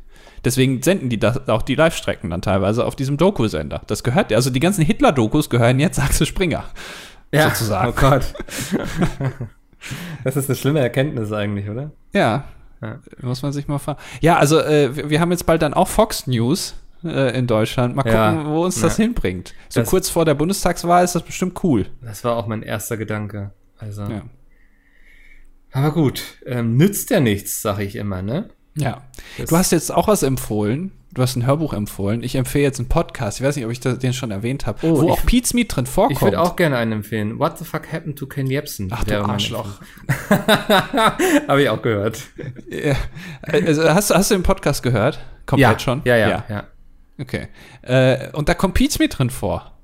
Deswegen senden die das, auch die Live-Strecken dann teilweise auf diesem Doku-Sender. Das gehört ja, also die ganzen Hitler-Dokus gehören jetzt Axel Springer.
Ja,
Sozusagen.
Oh Gott. das ist eine schlimme Erkenntnis eigentlich, oder?
Ja,
Ja.
muss man sich mal fragen. Ja, also äh, wir haben jetzt bald dann auch Fox News äh, in Deutschland. Mal gucken,
Ja.
wo uns das
Ja.
hinbringt. So
Das-
kurz vor der Bundestagswahl ist das bestimmt cool.
Das war auch mein erster Gedanke. Also.
Ja.
Aber gut, ähm, nützt ja nichts, sage ich immer, ne?
Ja.
Das-
Du hast jetzt auch was empfohlen. Du hast ein Hörbuch empfohlen. Ich empfehle jetzt einen Podcast. Ich weiß nicht, ob ich das, den schon erwähnt habe.
Oh,
wo auch Pete's Meat drin vorkommt.
Ich würde auch gerne einen empfehlen. What the fuck happened to Ken Jebsen?
Ach
mein
Arschloch.
Habe ich auch gehört.
Ja. Also, hast, du- hast du den Podcast gehört? Komplett schon?
Ja, ja, ja.
Okay. Äh, und da kommt Pete's Meat drin vor.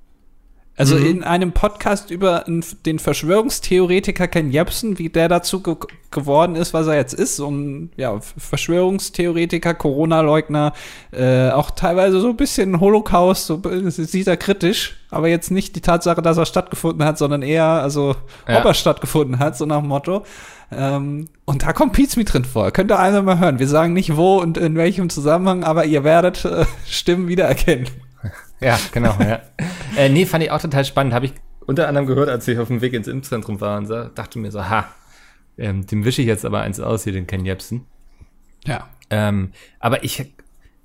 Also mhm. in einem Podcast über den Verschwörungstheoretiker Ken Jebsen, wie der dazu ge geworden ist, was er jetzt ist, so ein ja, Verschwörungstheoretiker, Corona-Leugner, äh, auch teilweise so ein bisschen Holocaust, so sieht er kritisch, aber jetzt nicht die Tatsache, dass er stattgefunden hat, sondern eher, also ja. ob er stattgefunden hat, so nach dem Motto. Ähm, und da kommt Pizmi drin vor. Könnt ihr einmal mal hören. Wir sagen nicht wo und in welchem Zusammenhang, aber ihr werdet äh, Stimmen wiedererkennen.
Ja, genau, ja. äh, nee, fand ich auch total spannend. Habe ich unter anderem gehört, als ich auf dem Weg ins Impfzentrum war und so, dachte mir so, ha, ähm, dem wische ich jetzt aber eins aus, hier den Ken Jebsen.
Ja.
Ähm, aber ich,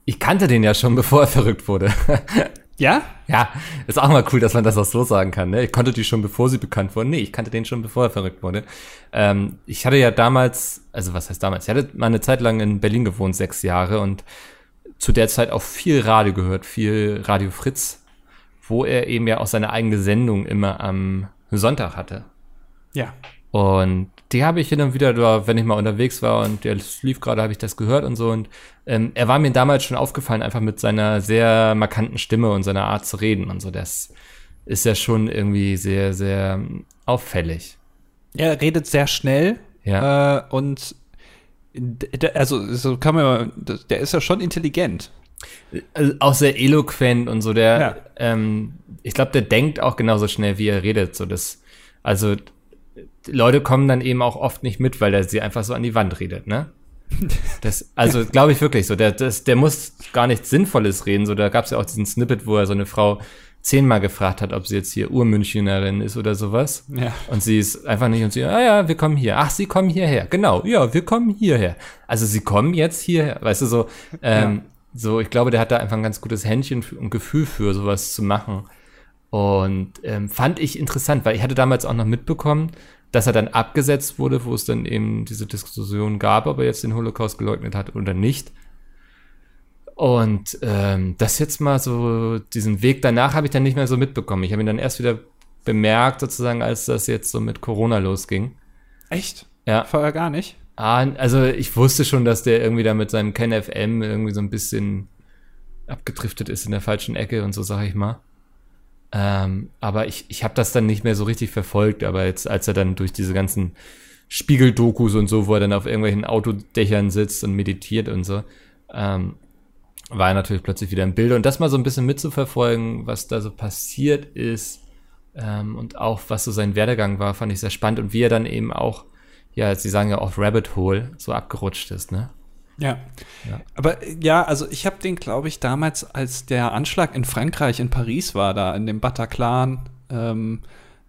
ich kannte den ja schon, bevor er verrückt wurde.
ja?
Ja, ist auch mal cool, dass man das auch so sagen kann. Ne? Ich konnte die schon, bevor sie bekannt wurden. Nee, ich kannte den schon, bevor er verrückt wurde. Ähm, ich hatte ja damals, also was heißt damals? Ich hatte mal eine Zeit lang in Berlin gewohnt, sechs Jahre und zu der Zeit auch viel Radio gehört, viel Radio Fritz, wo er eben ja auch seine eigene Sendung immer am Sonntag hatte.
Ja.
Und die habe ich hin und wieder, wenn ich mal unterwegs war und der lief gerade, habe ich das gehört und so. Und ähm, er war mir damals schon aufgefallen, einfach mit seiner sehr markanten Stimme und seiner Art zu reden und so. Das ist ja schon irgendwie sehr, sehr auffällig.
Er redet sehr schnell
ja.
Äh, und also so kann man, der ist ja schon intelligent.
Also auch sehr eloquent und so. Der, ja. ähm, ich glaube, der denkt auch genauso schnell, wie er redet. So das, also Leute kommen dann eben auch oft nicht mit, weil er sie einfach so an die Wand redet, ne? Das, also glaube ich wirklich so. Der, das, der muss gar nichts Sinnvolles reden. So, da gab es ja auch diesen Snippet, wo er so eine Frau zehnmal gefragt hat, ob sie jetzt hier Urmünchnerin ist oder sowas.
Ja.
Und sie ist einfach nicht und sie, ah ja, wir kommen hier. Ach, sie kommen hierher. Genau, ja, wir kommen hierher. Also sie kommen jetzt hierher. Weißt du, so, ähm, ja. so, ich glaube, der hat da einfach ein ganz gutes Händchen und Gefühl für sowas zu machen. Und ähm, fand ich interessant, weil ich hatte damals auch noch mitbekommen, dass er dann abgesetzt wurde, wo es dann eben diese Diskussion gab, ob er jetzt den Holocaust geleugnet hat oder nicht. Und ähm, das jetzt mal so, diesen Weg danach habe ich dann nicht mehr so mitbekommen. Ich habe ihn dann erst wieder bemerkt, sozusagen, als das jetzt so mit Corona losging.
Echt?
Ja.
Vorher gar nicht?
Ah, also ich wusste schon, dass der irgendwie da mit seinem KenFM irgendwie so ein bisschen abgedriftet ist in der falschen Ecke und so, sag ich mal. Ähm, aber ich, ich habe das dann nicht mehr so richtig verfolgt, aber jetzt, als er dann durch diese ganzen Spiegeldokus und so, wo er dann auf irgendwelchen Autodächern sitzt und meditiert und so, ähm, war er natürlich plötzlich wieder im Bilde. Und das mal so ein bisschen mitzuverfolgen, was da so passiert ist ähm, und auch was so sein Werdegang war, fand ich sehr spannend. Und wie er dann eben auch, ja, sie sagen ja oft Rabbit Hole, so abgerutscht ist, ne?
Ja. ja. Aber ja, also ich habe den, glaube ich, damals, als der Anschlag in Frankreich, in Paris war, da in dem Bataclan, ähm,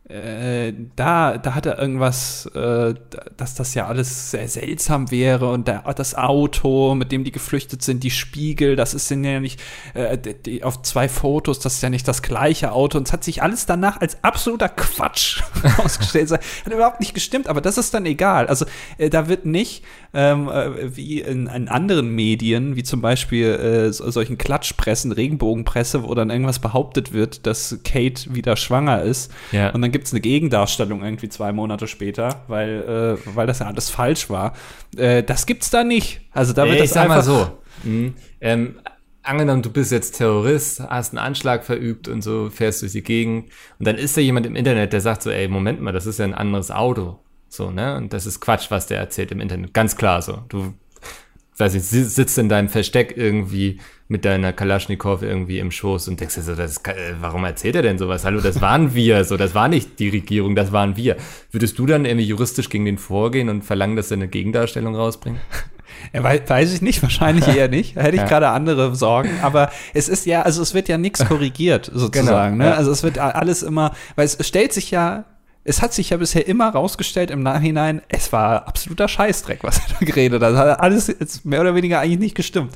äh, da, da hat er irgendwas, äh, dass das ja alles sehr seltsam wäre und der, das Auto, mit dem die geflüchtet sind, die Spiegel, das ist ja nicht äh, die, auf zwei Fotos, das ist ja nicht das gleiche Auto und es hat sich alles danach als absoluter Quatsch ausgestellt. hat überhaupt nicht gestimmt, aber das ist dann egal. Also äh, da wird nicht ähm, äh, wie in, in, anderen Medien, wie zum Beispiel so, solchen Klatschpressen, Regenbogenpresse, wo dann irgendwas behauptet wird, dass Kate wieder schwanger ist
ja.
und dann gibt es eine Gegendarstellung irgendwie zwei Monate später, weil, äh, weil das ja alles falsch war. Äh, das gibt's da nicht. Also da wird
Ey,
das
ich sag mal so. Mhm. Ähm, angenommen, du bist jetzt Terrorist, hast einen Anschlag verübt und so, fährst durch die Gegend und dann ist da jemand im Internet, der sagt so, ey, Moment mal, das ist ja ein anderes Auto. So, ne? Und das ist Quatsch, was der erzählt im Internet. Ganz klar so. Du, weiß nicht, sitzt in deinem Versteck irgendwie mit deiner Kalaschnikow irgendwie im Schoß und denkst dir so, das, äh, warum erzählt er denn sowas? Hallo, das waren wir, so, das war nicht die Regierung, das waren wir. Würdest du dann irgendwie juristisch gegen den vorgehen und verlangen, dass er eine Gegendarstellung rausbringt?
Ja, weiß ich nicht, wahrscheinlich eher nicht. Da hätte ich ja. gerade andere Sorgen. Aber es ist ja, also es wird ja nichts korrigiert, sozusagen. Genau, ne? Ja. Also es wird alles immer, weil es stellt sich ja es hat sich ja bisher immer rausgestellt im Nachhinein, es war absoluter Scheißdreck, was er da geredet hat. hat alles jetzt mehr oder weniger eigentlich nicht gestimmt.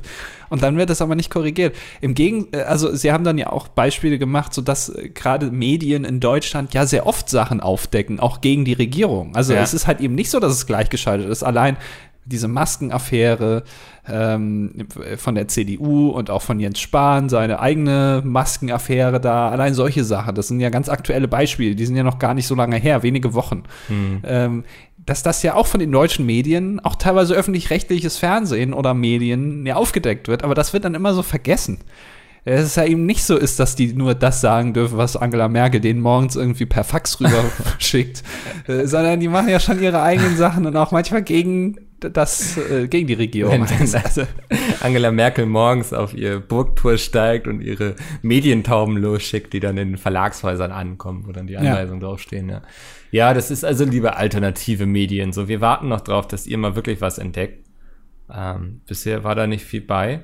Und dann wird das aber nicht korrigiert. Im Gegenteil, äh, also sie haben dann ja auch Beispiele gemacht, sodass äh, gerade Medien in Deutschland ja sehr oft Sachen aufdecken, auch gegen die Regierung. Also ja. es ist halt eben nicht so, dass es gleichgeschaltet ist. Allein diese Maskenaffäre ähm, von der CDU und auch von Jens Spahn, seine eigene Maskenaffäre da, allein solche Sachen, das sind ja ganz aktuelle Beispiele, die sind ja noch gar nicht so lange her, wenige Wochen. Hm. Ähm, dass das ja auch von den deutschen Medien, auch teilweise öffentlich-rechtliches Fernsehen oder Medien ja aufgedeckt wird, aber das wird dann immer so vergessen. dass es ja eben nicht so ist, dass die nur das sagen dürfen, was Angela Merkel denen morgens irgendwie per Fax rüber schickt, äh, sondern die machen ja schon ihre eigenen Sachen und auch manchmal gegen das, äh, gegen die Regierung.
Also, Angela Merkel morgens auf ihr Burgtour steigt und ihre Medientauben losschickt, die dann in den Verlagshäusern ankommen, wo dann die Anweisungen ja. draufstehen, ja. Ja, das ist also lieber alternative Medien. So, wir warten noch drauf, dass ihr mal wirklich was entdeckt. Ähm, bisher war da nicht viel bei.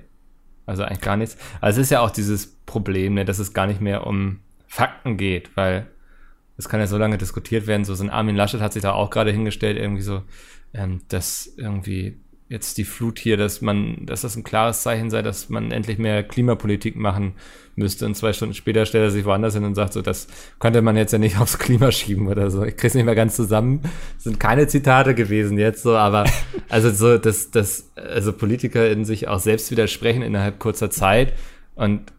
Also eigentlich gar nichts. Also es ist ja auch dieses Problem, ne, dass es gar nicht mehr um Fakten geht, weil es kann ja so lange diskutiert werden. So, so ein Armin Laschet hat sich da auch gerade hingestellt, irgendwie so, ähm, dass irgendwie jetzt die Flut hier, dass man, dass das ein klares Zeichen sei, dass man endlich mehr Klimapolitik machen müsste. Und zwei Stunden später stellt er sich woanders hin und sagt so, das könnte man jetzt ja nicht aufs Klima schieben oder so. Ich krieg's nicht mehr ganz zusammen. Das sind keine Zitate gewesen jetzt so, aber also so, dass, dass also Politiker in sich auch selbst widersprechen innerhalb kurzer Zeit und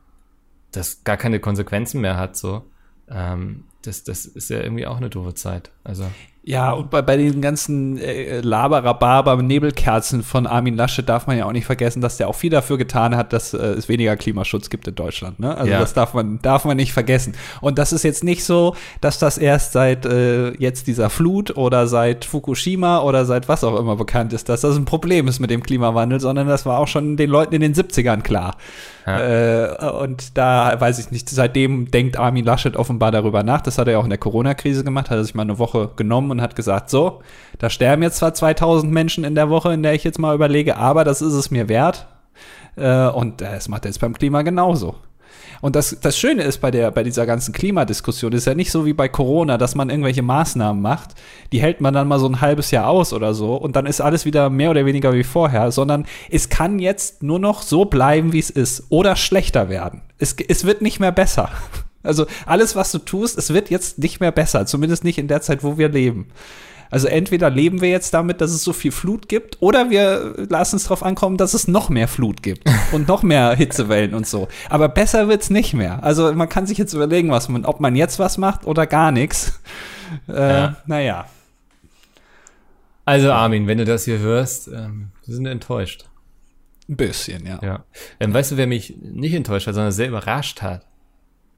das gar keine Konsequenzen mehr hat, so. Ähm, das, das ist ja irgendwie auch eine doofe Zeit. Also.
Ja, und bei, bei diesen ganzen äh, Laberababer Nebelkerzen von Armin Lasche darf man ja auch nicht vergessen, dass der auch viel dafür getan hat, dass äh, es weniger Klimaschutz gibt in Deutschland. Ne? Also ja. das darf man, darf man nicht vergessen. Und das ist jetzt nicht so, dass das erst seit äh, jetzt dieser Flut oder seit Fukushima oder seit was auch immer bekannt ist, dass das ein Problem ist mit dem Klimawandel, sondern das war auch schon den Leuten in den 70ern klar. Ja. Äh, und da weiß ich nicht, seitdem denkt Armin Laschet offenbar darüber nach. Das hat er auch in der Corona-Krise gemacht, hat er sich mal eine Woche genommen und hat gesagt, so, da sterben jetzt zwar 2000 Menschen in der Woche, in der ich jetzt mal überlege, aber das ist es mir wert. Äh, und das macht er jetzt beim Klima genauso. Und das, das Schöne ist bei, der, bei dieser ganzen Klimadiskussion, ist ja nicht so wie bei Corona, dass man irgendwelche Maßnahmen macht, die hält man dann mal so ein halbes Jahr aus oder so und dann ist alles wieder mehr oder weniger wie vorher, sondern es kann jetzt nur noch so bleiben, wie es ist oder schlechter werden. Es, es wird nicht mehr besser. Also alles, was du tust, es wird jetzt nicht mehr besser, zumindest nicht in der Zeit, wo wir leben. Also entweder leben wir jetzt damit, dass es so viel Flut gibt, oder wir lassen es darauf ankommen, dass es noch mehr Flut gibt und noch mehr Hitzewellen und so. Aber besser wird's nicht mehr. Also man kann sich jetzt überlegen, was man, ob man jetzt was macht oder gar nichts. Äh, ja. Naja.
Also Armin, wenn du das hier hörst, ähm, wir sind enttäuscht.
Ein bisschen, ja.
ja. Ähm, weißt du, wer mich nicht enttäuscht hat, sondern sehr überrascht hat?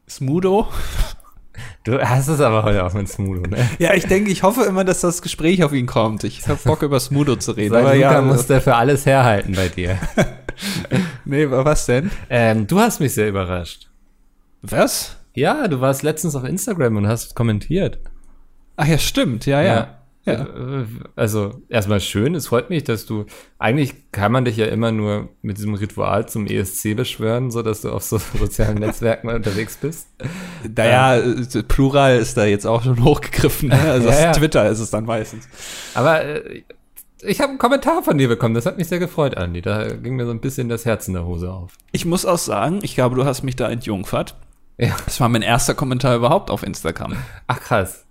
Smudo?
Du hast es aber heute auch mit Smudo, ne?
Ja, ich denke, ich hoffe immer, dass das Gespräch auf ihn kommt. Ich habe Bock, über Smudo zu reden.
aber Luca ja, muss der für alles herhalten bei dir.
nee, was denn?
Ähm, du hast mich sehr überrascht.
Was?
Ja, du warst letztens auf Instagram und hast kommentiert.
Ach ja, stimmt, ja, ja. ja.
Ja. Äh, also erstmal schön, es freut mich, dass du, eigentlich kann man dich ja immer nur mit diesem Ritual zum ESC beschwören, so dass du auf so sozialen Netzwerken unterwegs bist.
Naja, ähm, äh, Plural ist da jetzt auch schon hochgegriffen, ne? also ja, ja. Twitter ist es dann meistens.
Aber äh, ich habe einen Kommentar von dir bekommen, das hat mich sehr gefreut, Andi. Da ging mir so ein bisschen das Herz in der Hose auf.
Ich muss auch sagen, ich glaube, du hast mich da entjungfert. Ja. Das war mein erster Kommentar überhaupt auf Instagram.
Ach krass.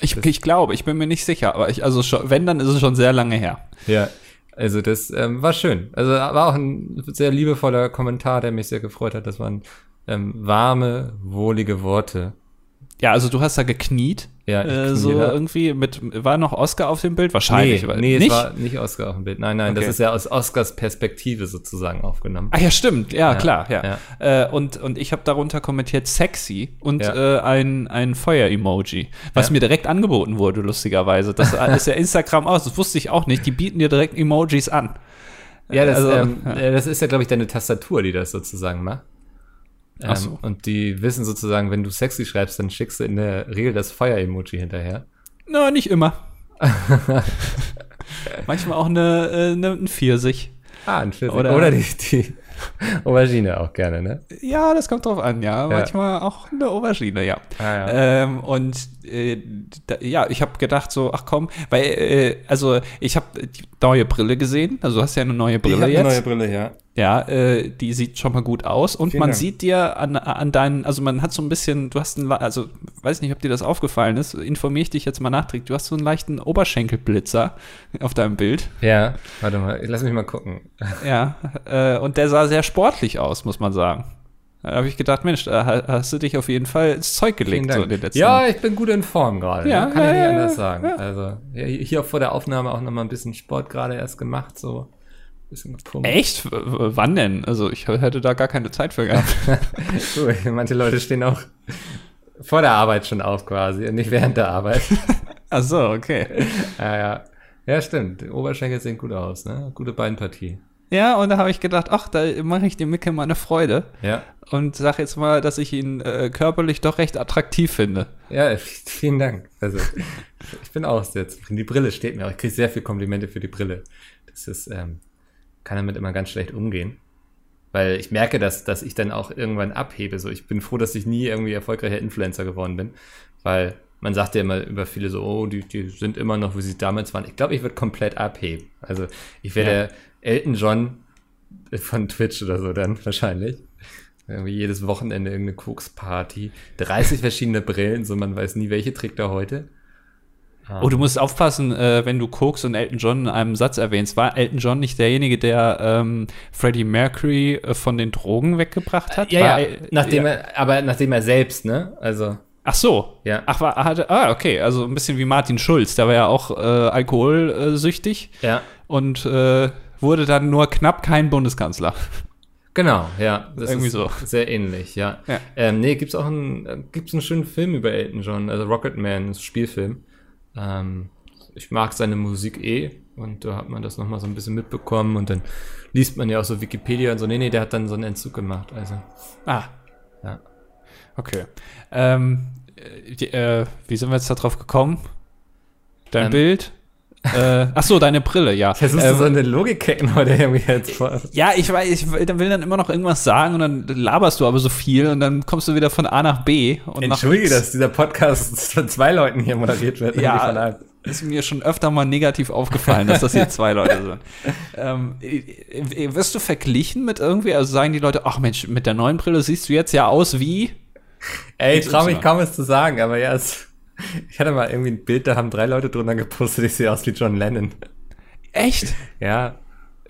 Ich, ich glaube, ich bin mir nicht sicher, aber ich, also schon, wenn, dann ist es schon sehr lange her.
Ja, also das ähm, war schön. Also war auch ein sehr liebevoller Kommentar, der mich sehr gefreut hat. Das waren ähm, warme, wohlige Worte.
Ja, also du hast da gekniet ja, äh, so da. irgendwie mit, war noch Oscar auf dem Bild? Wahrscheinlich.
Nee, nee nicht? es war nicht Oscar auf dem Bild. Nein, nein, okay. das ist ja aus Oscars Perspektive sozusagen aufgenommen.
Ah ja, stimmt. Ja, ja klar, ja. ja. Äh, und, und ich habe darunter kommentiert sexy und ja. äh, ein, ein Feuer-Emoji, was mir direkt angeboten wurde, lustigerweise. Das ist ja Instagram aus, das wusste ich auch nicht. Die bieten dir direkt Emojis an.
Ja, das, also, ähm, das ist ja, glaube ich, deine Tastatur, die das sozusagen macht. Ähm, so. Und die wissen sozusagen, wenn du sexy schreibst, dann schickst du in der Regel das Feuer-Emoji hinterher.
Na, nicht immer. Manchmal auch eine, äh, eine, ein Pfirsich.
Ah, ein Pfirsich. Oder, Oder die, die Aubergine auch gerne, ne?
Ja, das kommt drauf an, ja. ja. Manchmal auch eine Aubergine, ja. Ah, ja. Ähm, und äh, da, ja, ich habe gedacht so, ach komm, weil, äh, also ich habe die neue Brille gesehen. Also du hast ja eine neue Brille ich jetzt. Eine
neue Brille, ja.
Ja, äh, die sieht schon mal gut aus und Vielen man Dank. sieht dir an, an deinen, also man hat so ein bisschen, du hast ein, also weiß nicht, ob dir das aufgefallen ist, informiere ich dich jetzt mal nachträglich, du hast so einen leichten Oberschenkelblitzer auf deinem Bild.
Ja, warte mal, lass mich mal gucken.
Ja, äh, und der sah sehr sportlich aus, muss man sagen. Da habe ich gedacht, Mensch, da hast du dich auf jeden Fall ins Zeug gelegt
so in den letzten Ja, ich bin gut in Form gerade. Ja, ne? kann ja, ich nicht anders sagen. Ja. Also hier vor der Aufnahme auch noch mal ein bisschen Sport gerade erst gemacht, so Bisschen gepumpt.
Echt? Wann denn? Also ich hätte da gar keine Zeit für gehabt.
Cool. Manche Leute stehen auch vor der Arbeit schon auf quasi und nicht während der Arbeit.
Ach so, okay.
ja, ja. Ja, stimmt. Die Oberschenkel sehen gut aus, ne? Gute Beinpartie.
Ja, und da habe ich gedacht, ach, da mache ich dem Micke mal eine Freude
Ja.
und sag jetzt mal, dass ich ihn äh, körperlich doch recht attraktiv finde.
Ja, vielen Dank. Also, ich bin auch sehr zufrieden. Die Brille steht mir auch. Ich kriege sehr viele Komplimente für die Brille. Das ist, ähm, kann damit immer ganz schlecht umgehen. Weil ich merke, dass, dass ich dann auch irgendwann abhebe. So, ich bin froh, dass ich nie irgendwie erfolgreicher Influencer geworden bin. Weil man sagt ja immer über viele so, oh, die, die sind immer noch, wie sie damals waren. Ich glaube, ich würde komplett abheben. Also, ich wäre
Ja.
der Elton John von Twitch oder so dann wahrscheinlich. Irgendwie jedes Wochenende irgendeine Koksparty. 30 verschiedene Brillen, so man weiß nie, welche trägt er heute.
Oh, du musst aufpassen, äh, wenn du Koks und Elton John in einem Satz erwähnst. War Elton John nicht derjenige, der ähm, Freddie Mercury äh, von den Drogen weggebracht hat?
Ja,
War,
ja, nachdem
ja.
er, aber nachdem er selbst, ne? Also,
Ach so.
Ja.
Ach, war, hatte, ah, okay. Also ein bisschen wie Martin Schulz. Der war ja auch äh, alkoholsüchtig
ja,
und äh, wurde dann nur knapp kein Bundeskanzler.
genau, ja. Das
Irgendwie
ist
so.
Sehr ähnlich, ja.
Ja.
Ähm, nee, gibt's auch einen, äh, gibt's einen schönen Film über Elton John, also Rocketman, ist ein Spielfilm. Ähm, ich mag seine Musik eh und da hat man das nochmal so ein bisschen mitbekommen und dann liest man ja auch so Wikipedia und so, nee, nee, der hat dann so einen Entzug gemacht, also,
Ah,
ja.
okay. Ähm, äh, die, äh, wie sind wir jetzt da drauf gekommen? Dein
Ähm.
Bild? Äh, ach so, deine Brille, ja.
Versuchst
Ähm,
du so eine Logik hacken heute irgendwie jetzt vor?
Ja, ich weiß, ich will will dann immer noch irgendwas sagen und dann laberst du aber so viel und dann kommst du wieder von A nach B. Und
Entschuldige, dass dieser Podcast von zwei Leuten hier moderiert wird.
Ja, ist mir schon öfter mal negativ aufgefallen, dass das hier zwei Leute sind. Ähm, äh, äh, wirst du verglichen mit irgendwie, also sagen die Leute, ach Mensch, mit der neuen Brille siehst du jetzt ja aus wie.
Ey, ich trau mich kaum es zu sagen, aber ja, es, ich hatte mal irgendwie ein Bild, da haben drei Leute drunter gepostet, ich sehe aus wie John Lennon.
Echt?
Ja,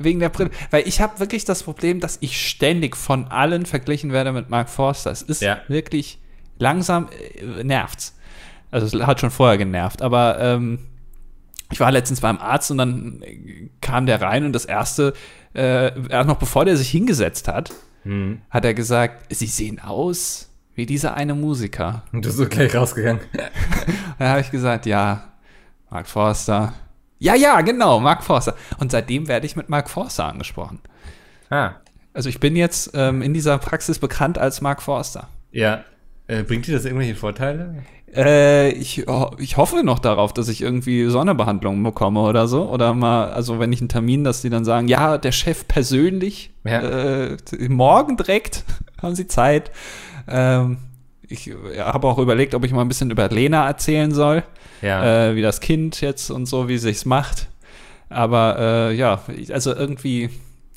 Wegen der Brille. Weil ich habe wirklich das Problem, dass ich ständig von allen verglichen werde mit Mark Forster. Es ist
Ja.
wirklich langsam äh, nervt's. Also es hat schon vorher genervt, aber ähm, ich war letztens beim Arzt und dann äh, kam der rein und das erste, äh, noch bevor der sich hingesetzt hat,
hm.
hat er gesagt, sie sehen aus wie dieser eine Musiker.
und du bist gleich rausgegangen.
Da habe ich gesagt, ja, Mark Forster. Ja, ja, genau, Mark Forster. Und seitdem werde ich mit Mark Forster angesprochen.
Ah,
Also ich bin jetzt ähm, in dieser Praxis bekannt als Mark Forster.
ja. Äh, bringt dir das irgendwelche Vorteile?
Äh, ich, ho- ich hoffe noch darauf, dass ich irgendwie Sonderbehandlung bekomme oder so. Oder mal, also wenn ich einen Termin, dass die dann sagen, ja, der Chef persönlich,
Ja.
äh, morgen direkt, haben Sie Zeit. Ähm, ich habe auch überlegt, ob ich mal ein bisschen über Lena erzählen soll,
Ja.
äh, wie das Kind jetzt und so, wie sich's macht. Aber äh, ja, ich- also irgendwie,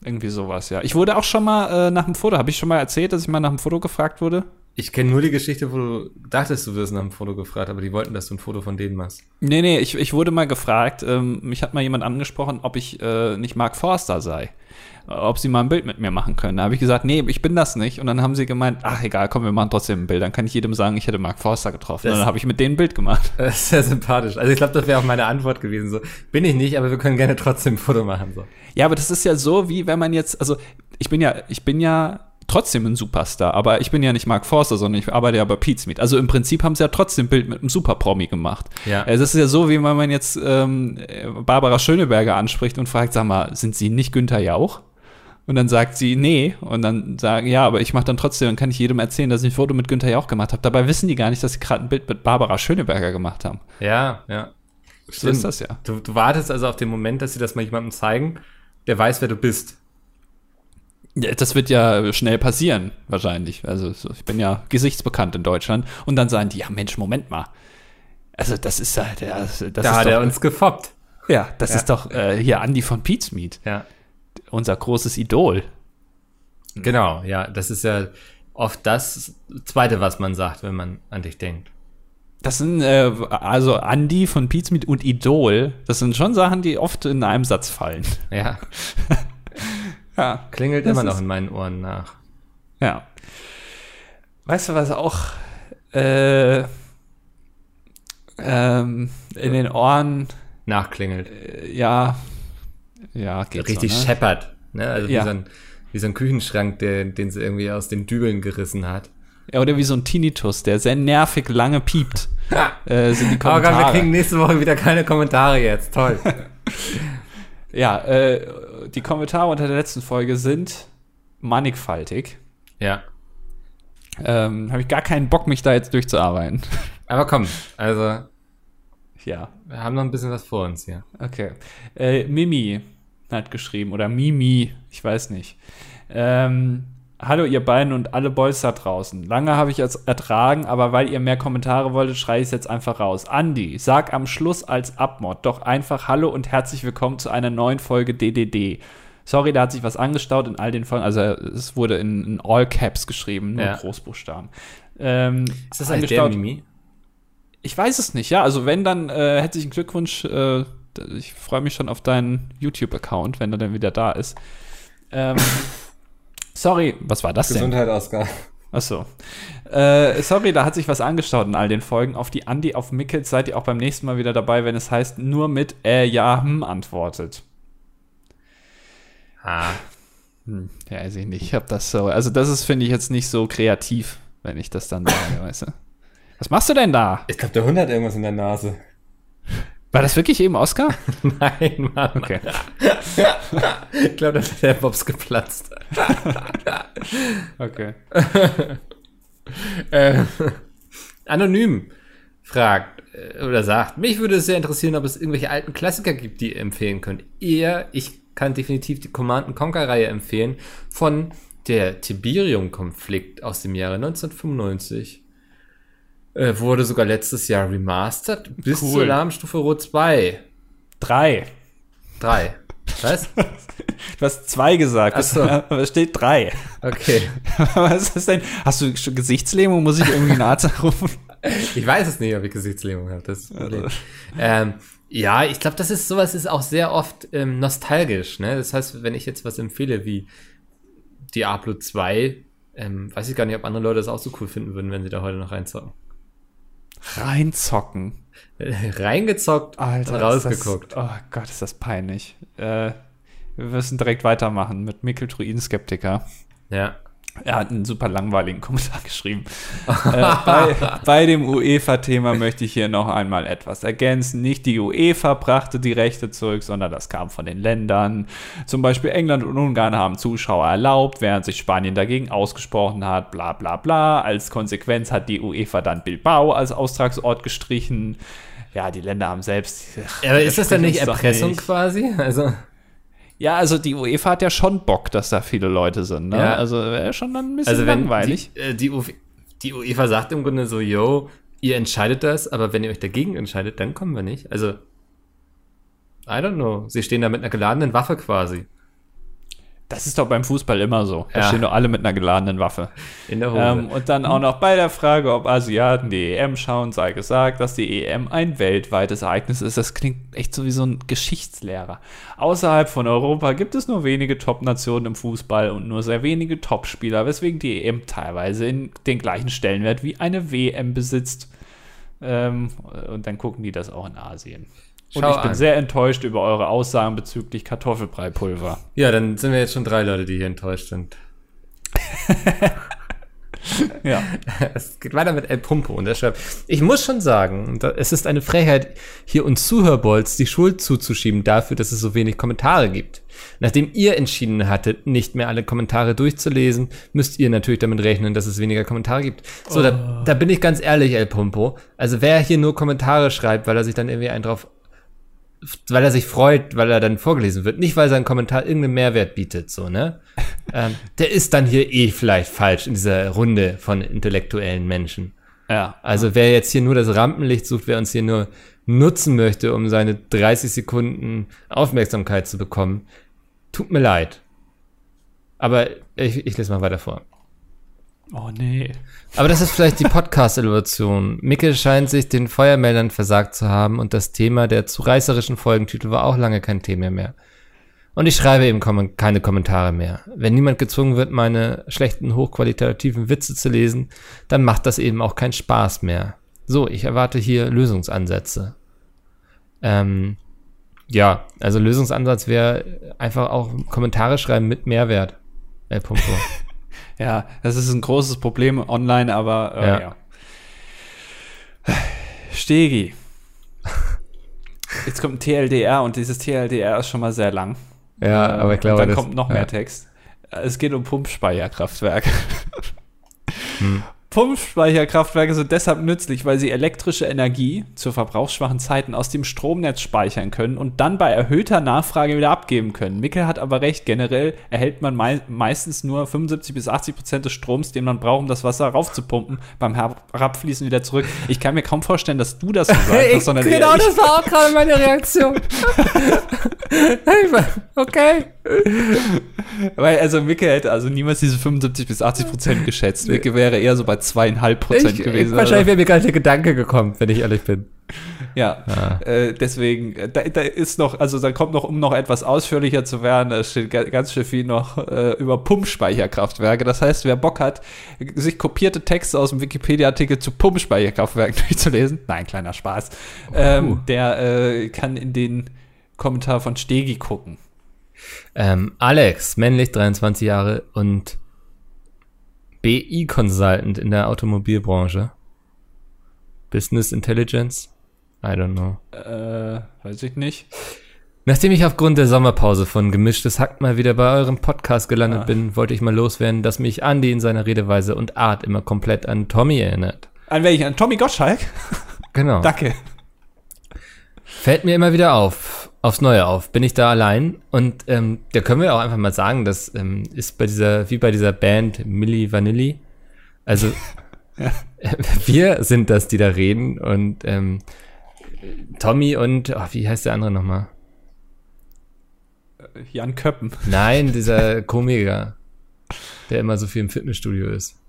irgendwie sowas, ja. Ich wurde auch schon mal äh, nach dem Foto, habe ich schon mal erzählt, dass ich mal nach dem Foto gefragt wurde?
Ich kenne nur die Geschichte, wo du dachtest, du wirst nach einem Foto gefragt, aber die wollten, dass du ein Foto von denen machst.
Nee, nee, ich, ich wurde mal gefragt, ähm, mich hat mal jemand angesprochen, ob ich äh, nicht Mark Forster sei. Äh, Ob sie mal ein Bild mit mir machen können. Da habe ich gesagt, nee, ich bin das nicht. Und dann haben sie gemeint, ach egal, komm, wir machen trotzdem ein Bild. Dann kann ich jedem sagen, ich hätte Mark Forster getroffen.
Das-
Und dann habe ich mit denen ein Bild gemacht.
Das ist sehr sympathisch. Also ich glaube, das wäre auch meine Antwort gewesen. So, bin ich nicht, aber wir können gerne trotzdem ein Foto machen. So.
Ja, aber das ist ja so, wie wenn man jetzt, also ich bin ja, ich bin ja trotzdem ein Superstar, aber ich bin ja nicht Mark Forster, sondern ich arbeite ja bei Pete's Meet. Also im Prinzip haben sie ja trotzdem ein Bild mit einem Superpromi gemacht.
Ja.
Es ist ja so, wie wenn man jetzt ähm, Barbara Schöneberger anspricht und fragt, sag mal, sind Sie nicht Günther Jauch? Und dann sagt sie, nee. Und dann sagen, ja, aber ich mache dann trotzdem, dann kann ich jedem erzählen, dass ich ein Foto mit Günther Jauch gemacht habe. Dabei wissen die gar nicht, dass sie gerade ein Bild mit Barbara Schöneberger gemacht haben.
Ja, ja.
So ist das ja.
Du, du wartest also auf den Moment, dass sie das mal jemandem zeigen, der weiß, wer du bist.
Ja, das wird ja schnell passieren, wahrscheinlich. Also so, ich bin ja gesichtsbekannt in Deutschland. Und dann sagen die, ja Mensch, Moment mal. Also das ist ja, der, das
da
ist
hat
doch,
er uns gefoppt.
ja, das
Ja.
ist doch äh, hier Andy von Pete's Meet,
Ja.
Unser großes Idol.
Genau, ja. Das ist ja oft das Zweite, was man sagt, wenn man an dich denkt.
Das sind, äh, also Andy von Pete's Meet und Idol, das sind schon Sachen, die oft in einem Satz fallen.
Ja.
Ja,
Klingelt immer noch in meinen Ohren nach.
ja. Weißt du, was auch äh, ähm, in den Ohren,
Nachklingelt.
äh, ja, ja, geht
Richtig
so, ne?
scheppert. Ne? Also
Ja.
wie, so ein, wie so ein Küchenschrank, der, den sie irgendwie aus den Dübeln gerissen hat.
Ja, oder wie so ein Tinnitus, der sehr nervig lange piept. äh, sind die
Oh Gott, wir
Kommentare.
kriegen nächste Woche wieder keine Kommentare jetzt. Toll.
ja, äh, die Kommentare unter der letzten Folge sind mannigfaltig.
ja.
Ähm, Habe ich gar keinen Bock, mich da jetzt durchzuarbeiten.
Aber komm, also
ja,
wir haben noch ein bisschen was vor uns hier.
okay. Äh, Mimi hat geschrieben, oder Mimi, ich weiß nicht. Ähm, Hallo ihr beiden und alle Boys da draußen. Lange habe ich es ertragen, aber weil ihr mehr Kommentare wolltet, schreie ich es jetzt einfach raus. Andi, sag am Schluss als Abmod doch einfach Hallo und herzlich willkommen zu einer neuen Folge DDD. Sorry, da hat sich was angestaut in all den Folgen. Also es wurde in, in All Caps geschrieben, nur
Ja.
Großbuchstaben. Ähm,
Ist das eigentlich der
angestaut-
Mimi?
ich weiß es nicht, ja. Also wenn, dann äh, herzlichen Glückwunsch. Äh, ich freue mich schon auf deinen YouTube-Account, wenn er dann wieder da ist. Ähm, sorry, was war das denn?
Gesundheit, Oskar.
Achso. Äh, sorry, da hat sich was angestaut in all den Folgen. Auf die Andi auf Mickels seid ihr auch beim nächsten Mal wieder dabei, wenn es heißt, nur mit äh, ja, hm antwortet.
Ah,
Hm, ja, weiß ich nicht. Ich hab das so. Also, das ist, finde ich, jetzt nicht so kreativ, wenn ich das dann sage, weißt du. Was machst du denn da?
ich glaube, der Hund hat irgendwas in der Nase.
War das wirklich eben Oscar?
Nein, Mann.
Okay.
Ich glaube, da ist der Bobs geplatzt.
Okay.
Äh, anonym fragt äh, oder sagt, mich würde es sehr interessieren, ob es irgendwelche alten Klassiker gibt, die ihr empfehlen könnt. Eher, ich kann definitiv die Command Conquer Reihe empfehlen von der Tiberium-Konflikt aus dem Jahre 1995. Äh, wurde sogar letztes Jahr remastered bis
Cool.
zur Alarmstufe Rot 2.
Drei.
3. Was?
Du hast zwei gesagt,
Ach so.
es steht drei.
Okay.
Was ist das denn? Hast du schon Gesichtslähmung? Muss ich irgendwie einen Arzt anrufen?
Ich weiß es nicht, ob ich Gesichtslähmung habe. Das Problem. Ähm, ja, ich glaube, das ist sowas ist auch sehr oft ähm, nostalgisch. Ne? Das heißt, wenn ich jetzt was empfehle wie Diablo 2, ähm, weiß ich gar nicht, ob andere Leute das auch so cool finden würden, wenn sie da heute noch reinzocken.
Reinzocken.
Reingezockt
Alter.
rausgeguckt.
Das, oh Gott, ist das peinlich. Äh, wir müssen direkt weitermachen mit Mikkel Druiden-Skeptiker.
Ja.
Er hat einen super langweiligen Kommentar geschrieben. äh, bei, bei dem UEFA-Thema möchte ich hier noch einmal etwas ergänzen. Nicht die UEFA brachte die Rechte zurück, sondern das kam von den Ländern. Zum Beispiel England und Ungarn haben Zuschauer erlaubt, während sich Spanien dagegen ausgesprochen hat. Bla bla bla. Als Konsequenz hat die UEFA dann Bilbao als Austragsort gestrichen. Ja, die Länder haben selbst.
Aber ist das dann nicht Erpressung
nicht.
quasi? Also,
Ja, also die UEFA hat ja schon Bock, dass da viele Leute sind. Ne?
Ja.
Also wäre schon dann ein bisschen
also wenn
langweilig.
Die, äh, die, UF die UEFA sagt im Grunde so, yo, ihr entscheidet das, aber wenn ihr euch dagegen entscheidet, dann kommen wir nicht. Also, I don't know. Sie stehen da mit einer geladenen Waffe quasi
Das ist doch beim Fußball immer so. Da
Ja.
stehen doch alle mit einer geladenen Waffe.
in der Hose.
Ähm, und dann auch noch bei der Frage, ob Asiaten die EM schauen, sei gesagt, dass die EM ein weltweites Ereignis ist. Das klingt echt so wie so ein Geschichtslehrer. Außerhalb von Europa gibt es nur wenige Top-Nationen im Fußball und nur sehr wenige Top-Spieler, weswegen die EM teilweise in den gleichen Stellenwert wie eine WM besitzt. Ähm, und dann gucken die das auch in Asien. Und
Schau
ich bin
an.
sehr enttäuscht über eure Aussagen bezüglich Kartoffelbreipulver.
Ja, dann sind wir jetzt schon drei Leute, die hier enttäuscht sind.
Ja.
Es geht weiter mit El Pumpo und er schreibt, ich muss schon sagen, es ist eine Frechheit, hier uns Zuhörbolz die Schuld zuzuschieben dafür, dass es so wenig Kommentare gibt. Nachdem ihr entschieden hattet, nicht mehr alle Kommentare durchzulesen, müsst ihr natürlich damit rechnen, dass es weniger Kommentare gibt. So, da, da bin ich ganz ehrlich, El Pumpo. Also wer hier nur Kommentare schreibt, weil er sich dann irgendwie einen drauf weil er sich freut, weil er dann vorgelesen wird, nicht weil sein Kommentar irgendeinen Mehrwert bietet, so, ne? ähm, der ist dann hier eh vielleicht falsch in dieser Runde von intellektuellen Menschen.
Ja.
Also wer jetzt hier nur das Rampenlicht sucht, wer uns hier nur nutzen möchte, um seine 30 Sekunden Aufmerksamkeit zu bekommen, tut mir leid. Aber ich, ich lese mal weiter vor.
Oh nee.
Aber das ist vielleicht die Podcast-Evolution. Micke scheint sich den Feuermeldern versagt zu haben und das Thema der zu reißerischen Folgentitel war auch lange kein Thema mehr. Und ich schreibe eben kom keine Kommentare mehr. Wenn niemand gezwungen wird, meine schlechten, hochqualitativen Witze zu lesen, dann macht das eben auch keinen Spaß mehr. So, ich erwarte hier Lösungsansätze. Ähm, Ja, also Lösungsansatz wäre einfach auch Kommentare schreiben mit Mehrwert. El Punto.
Ja, das ist ein großes Problem online, aber äh,
Ja.
ja. Stegi. Jetzt kommt ein TLDR und dieses TLDR ist schon mal sehr lang.
ja,
Äh,
aber ich glaube,
und dann
das,
kommt noch mehr
ja.
Text. Es geht um Pumpspeicherkraftwerke.
Hm.
Pumpspeicherkraftwerke sind deshalb nützlich, weil sie elektrische Energie zu verbrauchsschwachen Zeiten aus dem Stromnetz speichern können und dann bei erhöhter Nachfrage wieder abgeben können. Mickel hat aber recht, generell erhält man mei meistens nur 75 bis 80 Prozent des Stroms, den man braucht, um das Wasser raufzupumpen, beim Herabfließen wieder zurück. Ich kann mir kaum vorstellen, dass du das gesagt hast, sondern eher
genau,
ich.
das war auch gerade meine Reaktion. Ich okay.
Weil, also Micke hätte also niemals diese 75 bis 80 Prozent geschätzt. Micke wäre eher so bei zweieinhalb Prozent
Ich,
gewesen.
ich, wahrscheinlich wäre mir gar nicht der Gedanke gekommen, wenn ich ehrlich bin.
Ja,
Ah.
äh, deswegen, äh, da, da ist noch, also da kommt noch, um noch etwas ausführlicher zu werden, da steht ga- ganz schön viel noch äh, über Pumpspeicherkraftwerke. Das heißt, wer Bock hat, sich kopierte Texte aus dem Wikipedia-Artikel zu Pumpspeicherkraftwerken durchzulesen, nein, kleiner Spaß, ähm, der äh, kann in den Kommentar von Stegi gucken.
Ähm, Alex, männlich, 23 Jahre und BI-Consultant in der Automobilbranche. Business Intelligence? I don't know.
Äh, weiß ich nicht.
Nachdem ich aufgrund der Sommerpause von Gemischtes Hack mal wieder bei eurem Podcast gelandet
Ah.
bin, wollte ich mal loswerden, dass mich Andy in seiner Redeweise und Art immer komplett an Tommy erinnert.
An welchen? An Tommy Gottschalk?
Genau.
Danke.
Fällt mir immer wieder auf, aufs Neue auf. Bin ich da allein? Und ähm, da können wir auch einfach mal sagen, das ähm, ist bei dieser, wie bei dieser Band Milli Vanilli. Also wir sind das, die da reden und ähm, Tommy und, ach, wie heißt der andere nochmal?
Jan Köppen.
Nein, dieser Komiker, der immer so viel im Fitnessstudio ist.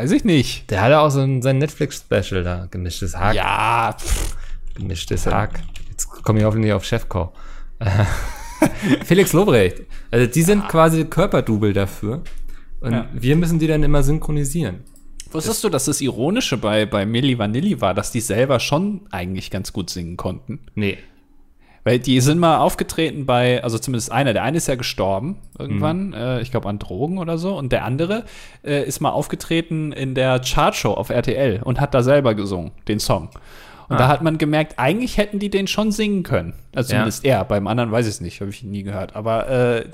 Weiß ich nicht.
Der hatte auch so ein, sein Netflix-Special da, gemischtes Hack.
Ja, pff,
Gemischtes Hack. Jetzt komme ich hoffentlich auf Chefkoch. Felix Lobrecht. Also die sind quasi Körperdouble dafür. Und
Ja.
wir müssen die dann immer synchronisieren.
Wusstest du, dass das Ironische bei, bei Milli Vanilli war, dass die selber schon eigentlich ganz gut singen konnten?
Nee.
Weil die sind mal aufgetreten bei, also zumindest einer, der eine ist ja gestorben irgendwann, äh, ich glaube an Drogen oder so, und der andere äh, ist mal aufgetreten in der Chartshow auf RTL und hat da selber gesungen, den Song. Und
Ah.
da hat man gemerkt, eigentlich hätten die den schon singen können. Also
Ja.
zumindest er, beim anderen weiß ich es nicht, habe ich nie gehört. Aber äh,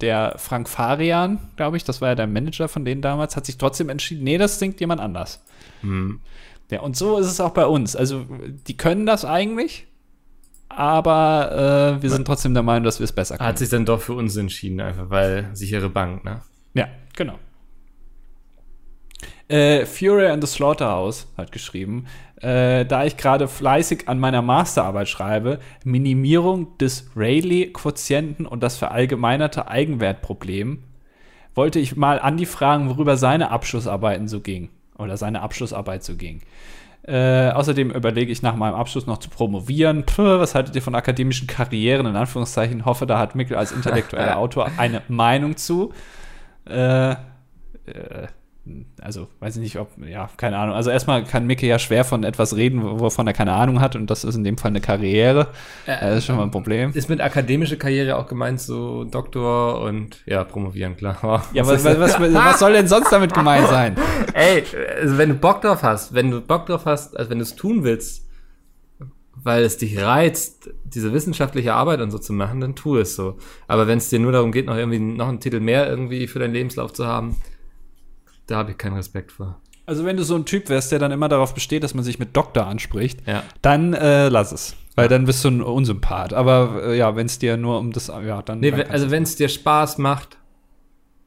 der Frank Farian, glaube ich, das war ja der Manager von denen damals, hat sich trotzdem entschieden, nee, das singt jemand anders.
Hm.
Ja, und so ist es auch bei uns. Also, die können das eigentlich, aber äh, wir sind trotzdem der Meinung, dass wir es besser können.
Hat sich dann doch für uns entschieden, einfach weil sichere Bank, ne?
ja, genau. Äh, Fury and the Slaughterhouse hat geschrieben, äh, da ich gerade fleißig an meiner Masterarbeit schreibe, Minimierung des Rayleigh-Quotienten und das verallgemeinerte Eigenwertproblem, wollte ich mal Andi fragen, worüber seine Abschlussarbeiten so ging. Oder seine Abschlussarbeit so ging. Äh, außerdem überlege ich nach meinem Abschluss noch zu promovieren. Puh, was haltet ihr von akademischen Karrieren? In Anführungszeichen hoffe, da hat Mikkel als intellektueller Autor eine Meinung zu. Äh, äh, also, weiß ich nicht, ob, ja, keine Ahnung. Also erstmal kann Mikkel ja schwer von etwas reden, wovon er keine Ahnung hat und das ist in dem Fall eine Karriere. Äh, das ist schon mal ein Problem.
Ist mit akademische Karriere auch gemeint, so Doktor und ja, promovieren, klar.
Ja, was, was, was, was soll denn sonst damit gemeint sein?
Ey, also wenn du Bock drauf hast, wenn du Bock drauf hast, also wenn du es tun willst, weil es dich reizt, diese wissenschaftliche Arbeit und so zu machen, dann tu es so. Aber wenn es dir nur darum geht, noch irgendwie noch einen Titel mehr irgendwie für deinen Lebenslauf zu haben, da habe ich keinen Respekt vor.
Also, wenn du so ein Typ wärst, der dann immer darauf besteht, dass man sich mit Doktor anspricht,
Ja.
dann äh, lass es. Weil dann bist du ein Unsympath. Aber äh, ja, wenn es dir nur um das, ja, dann.
Nee,
dann
also wenn es dir Spaß macht,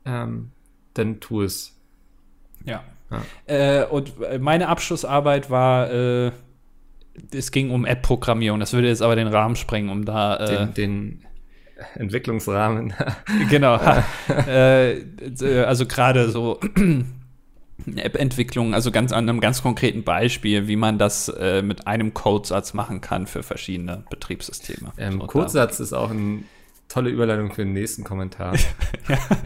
ähm, dann tu es.
Ja.
Ja.
Äh, und meine Abschlussarbeit war, äh, es ging um App-Programmierung. Das würde jetzt aber den Rahmen sprengen, um da. Äh,
Den, den Entwicklungsrahmen.
genau. äh, also gerade so App-Entwicklung, also ganz an einem ganz konkreten Beispiel, wie man das äh, mit einem Codesatz machen kann für verschiedene Betriebssysteme.
ähm,
So,
Kurzsatz ist auch ein tolle Überleitung für den nächsten Kommentar.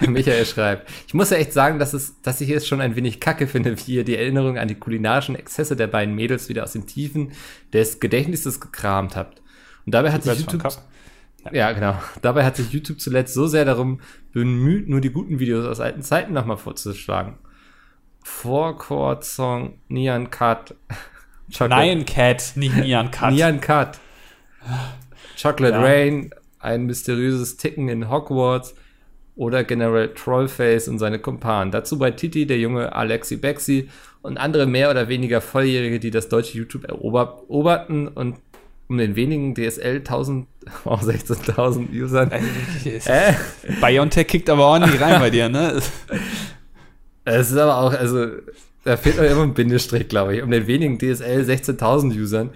Michael schreibt, ich muss ja echt sagen, dass, es, dass ich es schon ein wenig kacke finde, wie ihr die Erinnerung an die kulinarischen Exzesse der beiden Mädels wieder aus den Tiefen des Gedächtnisses gekramt habt. Und dabei hat sich YouTube... ja, genau. Dabei hat sich YouTube zuletzt so sehr darum bemüht, nur die guten Videos aus alten Zeiten nochmal vorzuschlagen. Four-Chord Song, Nyan Cut.
Nyan Cat, nicht Nyan Cut.
Nyan Cut. Chocolate ja. Rain, ein mysteriöses Ticken in Hogwarts oder General Trollface und seine Kumpanen. Dazu bei Titi, der junge Alexi Bexi und andere mehr oder weniger Volljährige, die das deutsche YouTube eroberten und um den wenigen DSL 1000, oh, 16.000 Usern.
Äh? Biontech kickt aber ordentlich rein bei dir, ne?
Es ist aber auch, also, da fehlt noch immer ein Bindestrich, glaube ich. Um den wenigen DSL 16.000 Usern,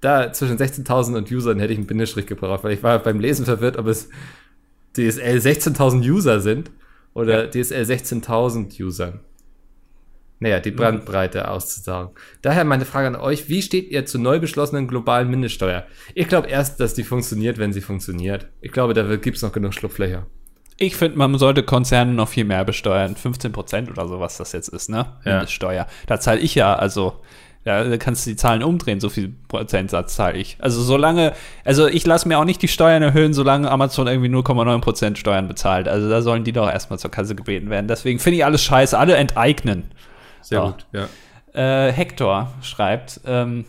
da zwischen 16.000 und Usern hätte ich einen Bindestrich gebraucht, weil ich war beim Lesen verwirrt, ob es DSL 16.000 User sind oder ja. DSL 16.000 Usern. Naja, die Brandbreite auszusagen. Daher meine Frage an euch, wie steht ihr zur neu beschlossenen globalen Mindeststeuer? Ich glaube erst, dass die funktioniert, wenn sie funktioniert. Ich glaube, da gibt es noch genug Schlupflöcher.
Ich finde, man sollte Konzerne noch viel mehr besteuern. 15 Prozent oder so, was das jetzt ist, ne? Mindeststeuer. Ja. Da zahle ich ja, also ja, da kannst du die Zahlen umdrehen, so viel Prozentsatz zahle ich. Also solange, also ich lasse mir auch nicht die Steuern erhöhen, solange Amazon irgendwie 0,9% Steuern bezahlt. Also da sollen die doch erstmal zur Kasse gebeten werden. Deswegen finde ich alles scheiße, alle enteignen.
Sehr so. gut, ja.
Äh, Hector schreibt, ähm,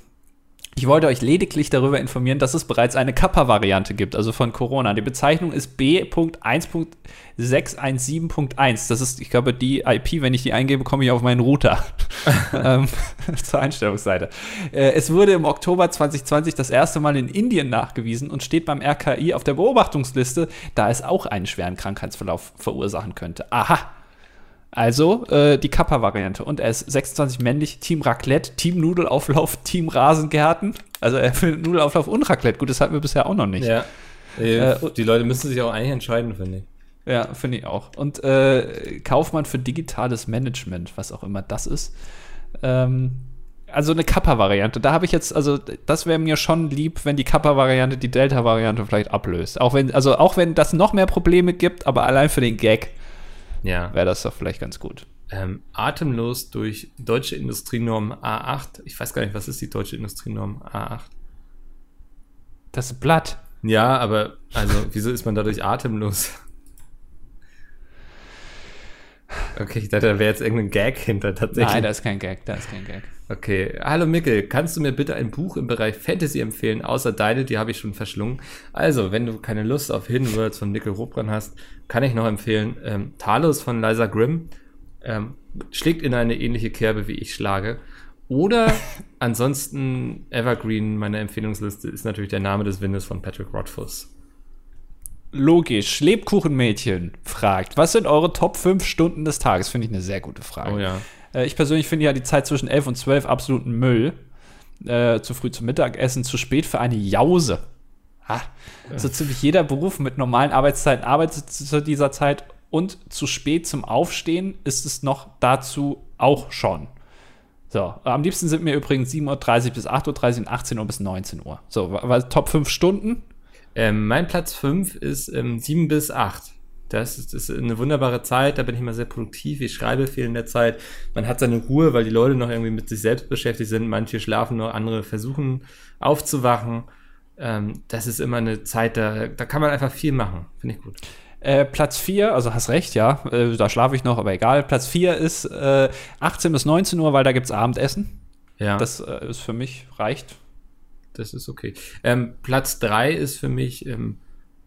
ich wollte euch lediglich darüber informieren, dass es bereits eine Kappa-Variante gibt, also von Corona. Die Bezeichnung ist B.1.617.1. Das ist, ich glaube, die IP, wenn ich die eingebe, komme ich auf meinen Router ähm, zur Einstellungsseite. Äh, es wurde im Oktober 2020 das erste Mal in Indien nachgewiesen und steht beim RKI auf der Beobachtungsliste, da es auch einen schweren Krankheitsverlauf verursachen könnte. Aha, also äh, die Kappa-Variante. Und er ist 26 männlich, Team Raclette, Team Nudelauflauf, Team Rasengärten. Also er findet Nudelauflauf und Raclette. Gut, das hatten wir bisher auch noch nicht.
Ja. Äh, die Leute müssen sich auch eigentlich entscheiden, finde ich.
Ja, finde ich auch. Und äh, Kaufmann für digitales Management, was auch immer das ist. Ähm, also eine Kappa-Variante. Da habe ich jetzt, also das wäre mir schon lieb, wenn die Kappa-Variante die Delta-Variante vielleicht ablöst. Auch wenn, also auch wenn das noch mehr Probleme gibt, aber allein für den Gag ja. wäre das doch vielleicht ganz gut.
Ähm, atemlos durch deutsche Industrienorm A8. Ich weiß gar nicht, was ist die deutsche Industrienorm A8?
Das Blatt.
Ja, aber also, wieso ist man dadurch atemlos? Okay, ich dachte, da wäre jetzt irgendein Gag hinter tatsächlich.
Nein, da ist kein Gag, da ist kein Gag.
Okay. Hallo Mickel, kannst du mir bitte ein Buch im Bereich Fantasy empfehlen, außer deine, die habe ich schon verschlungen. Also, wenn du keine Lust auf Hidden Worlds von Mickel Robran hast, kann ich noch empfehlen, ähm, Talos von Liza Grimm ähm, schlägt in eine ähnliche Kerbe, wie ich schlage. Oder ansonsten Evergreen, meine Empfehlungsliste, ist natürlich der Name des Windes von Patrick Rothfuss.
Logisch. Lebkuchenmädchen fragt, was sind eure Top 5 Stunden des Tages? Finde ich eine sehr gute Frage.
Oh ja.
Äh, ich persönlich finde ja die Zeit zwischen 11 und 12 absoluten Müll. Äh, zu früh zum Mittagessen, zu spät für eine Jause. Ha. So ziemlich jeder Beruf mit normalen Arbeitszeiten arbeitet zu dieser Zeit und zu spät zum Aufstehen ist es noch dazu auch schon. So, am liebsten sind mir übrigens 7.30 Uhr bis 8.30 Uhr und 18 Uhr bis 19 Uhr. So, Top 5 Stunden.
Ähm, mein Platz 5 ist ähm, 7 bis 8. Das ist, das ist eine wunderbare Zeit, da bin ich immer sehr produktiv. Ich schreibe viel in der Zeit. Man hat seine Ruhe, weil die Leute noch irgendwie mit sich selbst beschäftigt sind. Manche schlafen noch, andere versuchen aufzuwachen. Ähm, das ist immer eine Zeit, da, da kann man einfach viel machen. Finde ich gut.
Äh, Platz 4, also hast recht, ja, äh, da schlafe ich noch, aber egal. Platz 4 ist äh, 18 bis 19 Uhr, weil da gibt es Abendessen. Ja. Das äh, ist für mich, reicht.
Das ist okay. Ähm, Platz 3 ist für mich ähm,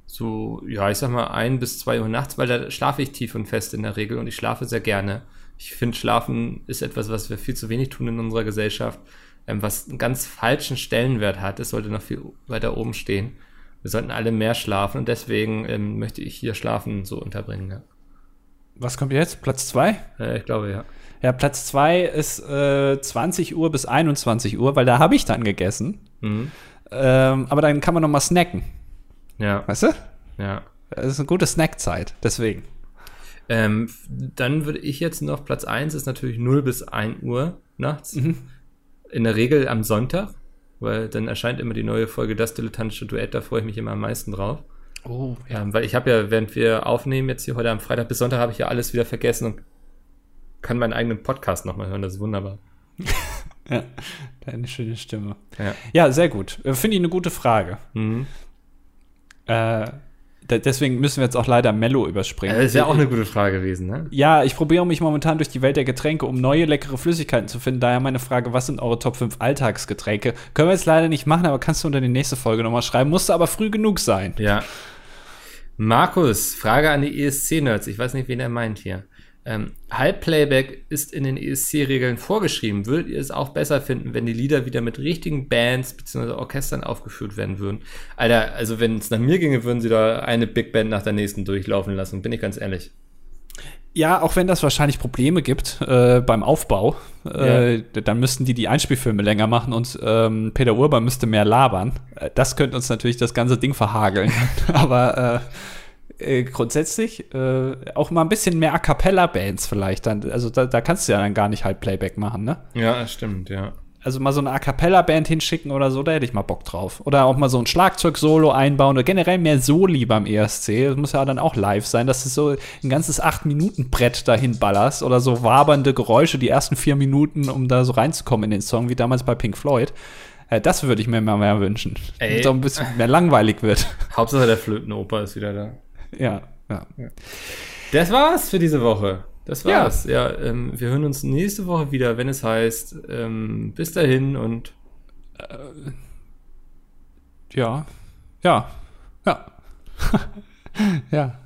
so, ja, ich sag mal, ein bis zwei Uhr nachts, weil da schlafe ich tief und fest in der Regel und ich schlafe sehr gerne. Ich finde, Schlafen ist etwas, was wir viel zu wenig tun in unserer Gesellschaft, ähm, was einen ganz falschen Stellenwert hat. Es sollte noch viel weiter oben stehen. Wir sollten alle mehr schlafen und deswegen ähm, möchte ich hier Schlafen so unterbringen. Ja.
Was kommt jetzt? Platz zwei?
Äh, ich glaube, ja.
Ja, Platz zwei ist äh, 20 Uhr bis 21 Uhr, weil da habe ich dann gegessen. Mhm. Ähm, aber dann kann man noch mal snacken.
Ja.
Weißt du?
Ja.
Das ist eine gute Snackzeit, deswegen.
Ähm, dann würde ich jetzt noch, Platz 1 ist natürlich 0 bis 1 Uhr nachts. Mhm. In der Regel am Sonntag, weil dann erscheint immer die neue Folge Das Dilettantische Duett, da freue ich mich immer am meisten drauf. Oh, ja. Ähm, weil ich habe ja, während wir aufnehmen, jetzt hier heute am Freitag bis Sonntag, habe ich ja alles wieder vergessen und kann meinen eigenen Podcast nochmal hören. Das ist wunderbar.
ja, deine schöne Stimme. Ja, ja sehr gut. Äh, finde ich eine gute Frage. Mhm. Äh, deswegen müssen wir jetzt auch leider Mello überspringen.
Das ist ja auch eine gute Frage gewesen, ne?
Ja, ich probiere mich momentan durch die Welt der Getränke, um neue leckere Flüssigkeiten zu finden. Daher meine Frage, was sind eure Top 5 Alltagsgetränke? Können wir jetzt leider nicht machen, aber kannst du unter die nächste Folge nochmal schreiben. Musste aber früh genug sein.
Ja. Markus, Frage an die ESC-Nerds. Ich weiß nicht, wen er meint hier. Ähm, Halbplayback ist in den ESC-Regeln vorgeschrieben. Würdet ihr es auch besser finden, wenn die Lieder wieder mit richtigen Bands bzw. Orchestern aufgeführt werden würden? Alter, also wenn es nach mir ginge, würden sie da eine Big Band nach der nächsten durchlaufen lassen, bin ich ganz ehrlich.
Ja, auch wenn das wahrscheinlich Probleme gibt äh, beim Aufbau, äh, ja. dann müssten die die Einspielfilme länger machen und ähm, Peter Urban müsste mehr labern. Äh, das könnte uns natürlich das ganze Ding verhageln. Aber äh, äh, grundsätzlich äh, auch mal ein bisschen mehr A Cappella-Bands vielleicht. Dann, also da, da, kannst du ja dann gar nicht halt Playback machen, ne?
Ja, stimmt, ja.
Also mal so eine A Cappella-Band hinschicken oder so, da hätte ich mal Bock drauf. Oder auch mal so ein Schlagzeug-Solo einbauen oder generell mehr Soli beim ESC. Das muss ja dann auch live sein, dass du so ein ganzes 8-Minuten-Brett dahin ballerst oder so wabernde Geräusche die ersten vier Minuten, um da so reinzukommen in den Song, wie damals bei Pink Floyd. Äh, das würde ich mir mal mehr wünschen. Ey. So ein bisschen mehr langweilig wird.
Hauptsache der Flötenoper ist wieder da.
Ja, ja.
Das war's für diese Woche. Das war's. Ja, ja ähm, wir hören uns nächste Woche wieder, wenn es heißt, ähm, bis dahin und äh,
ja, ja, ja, ja.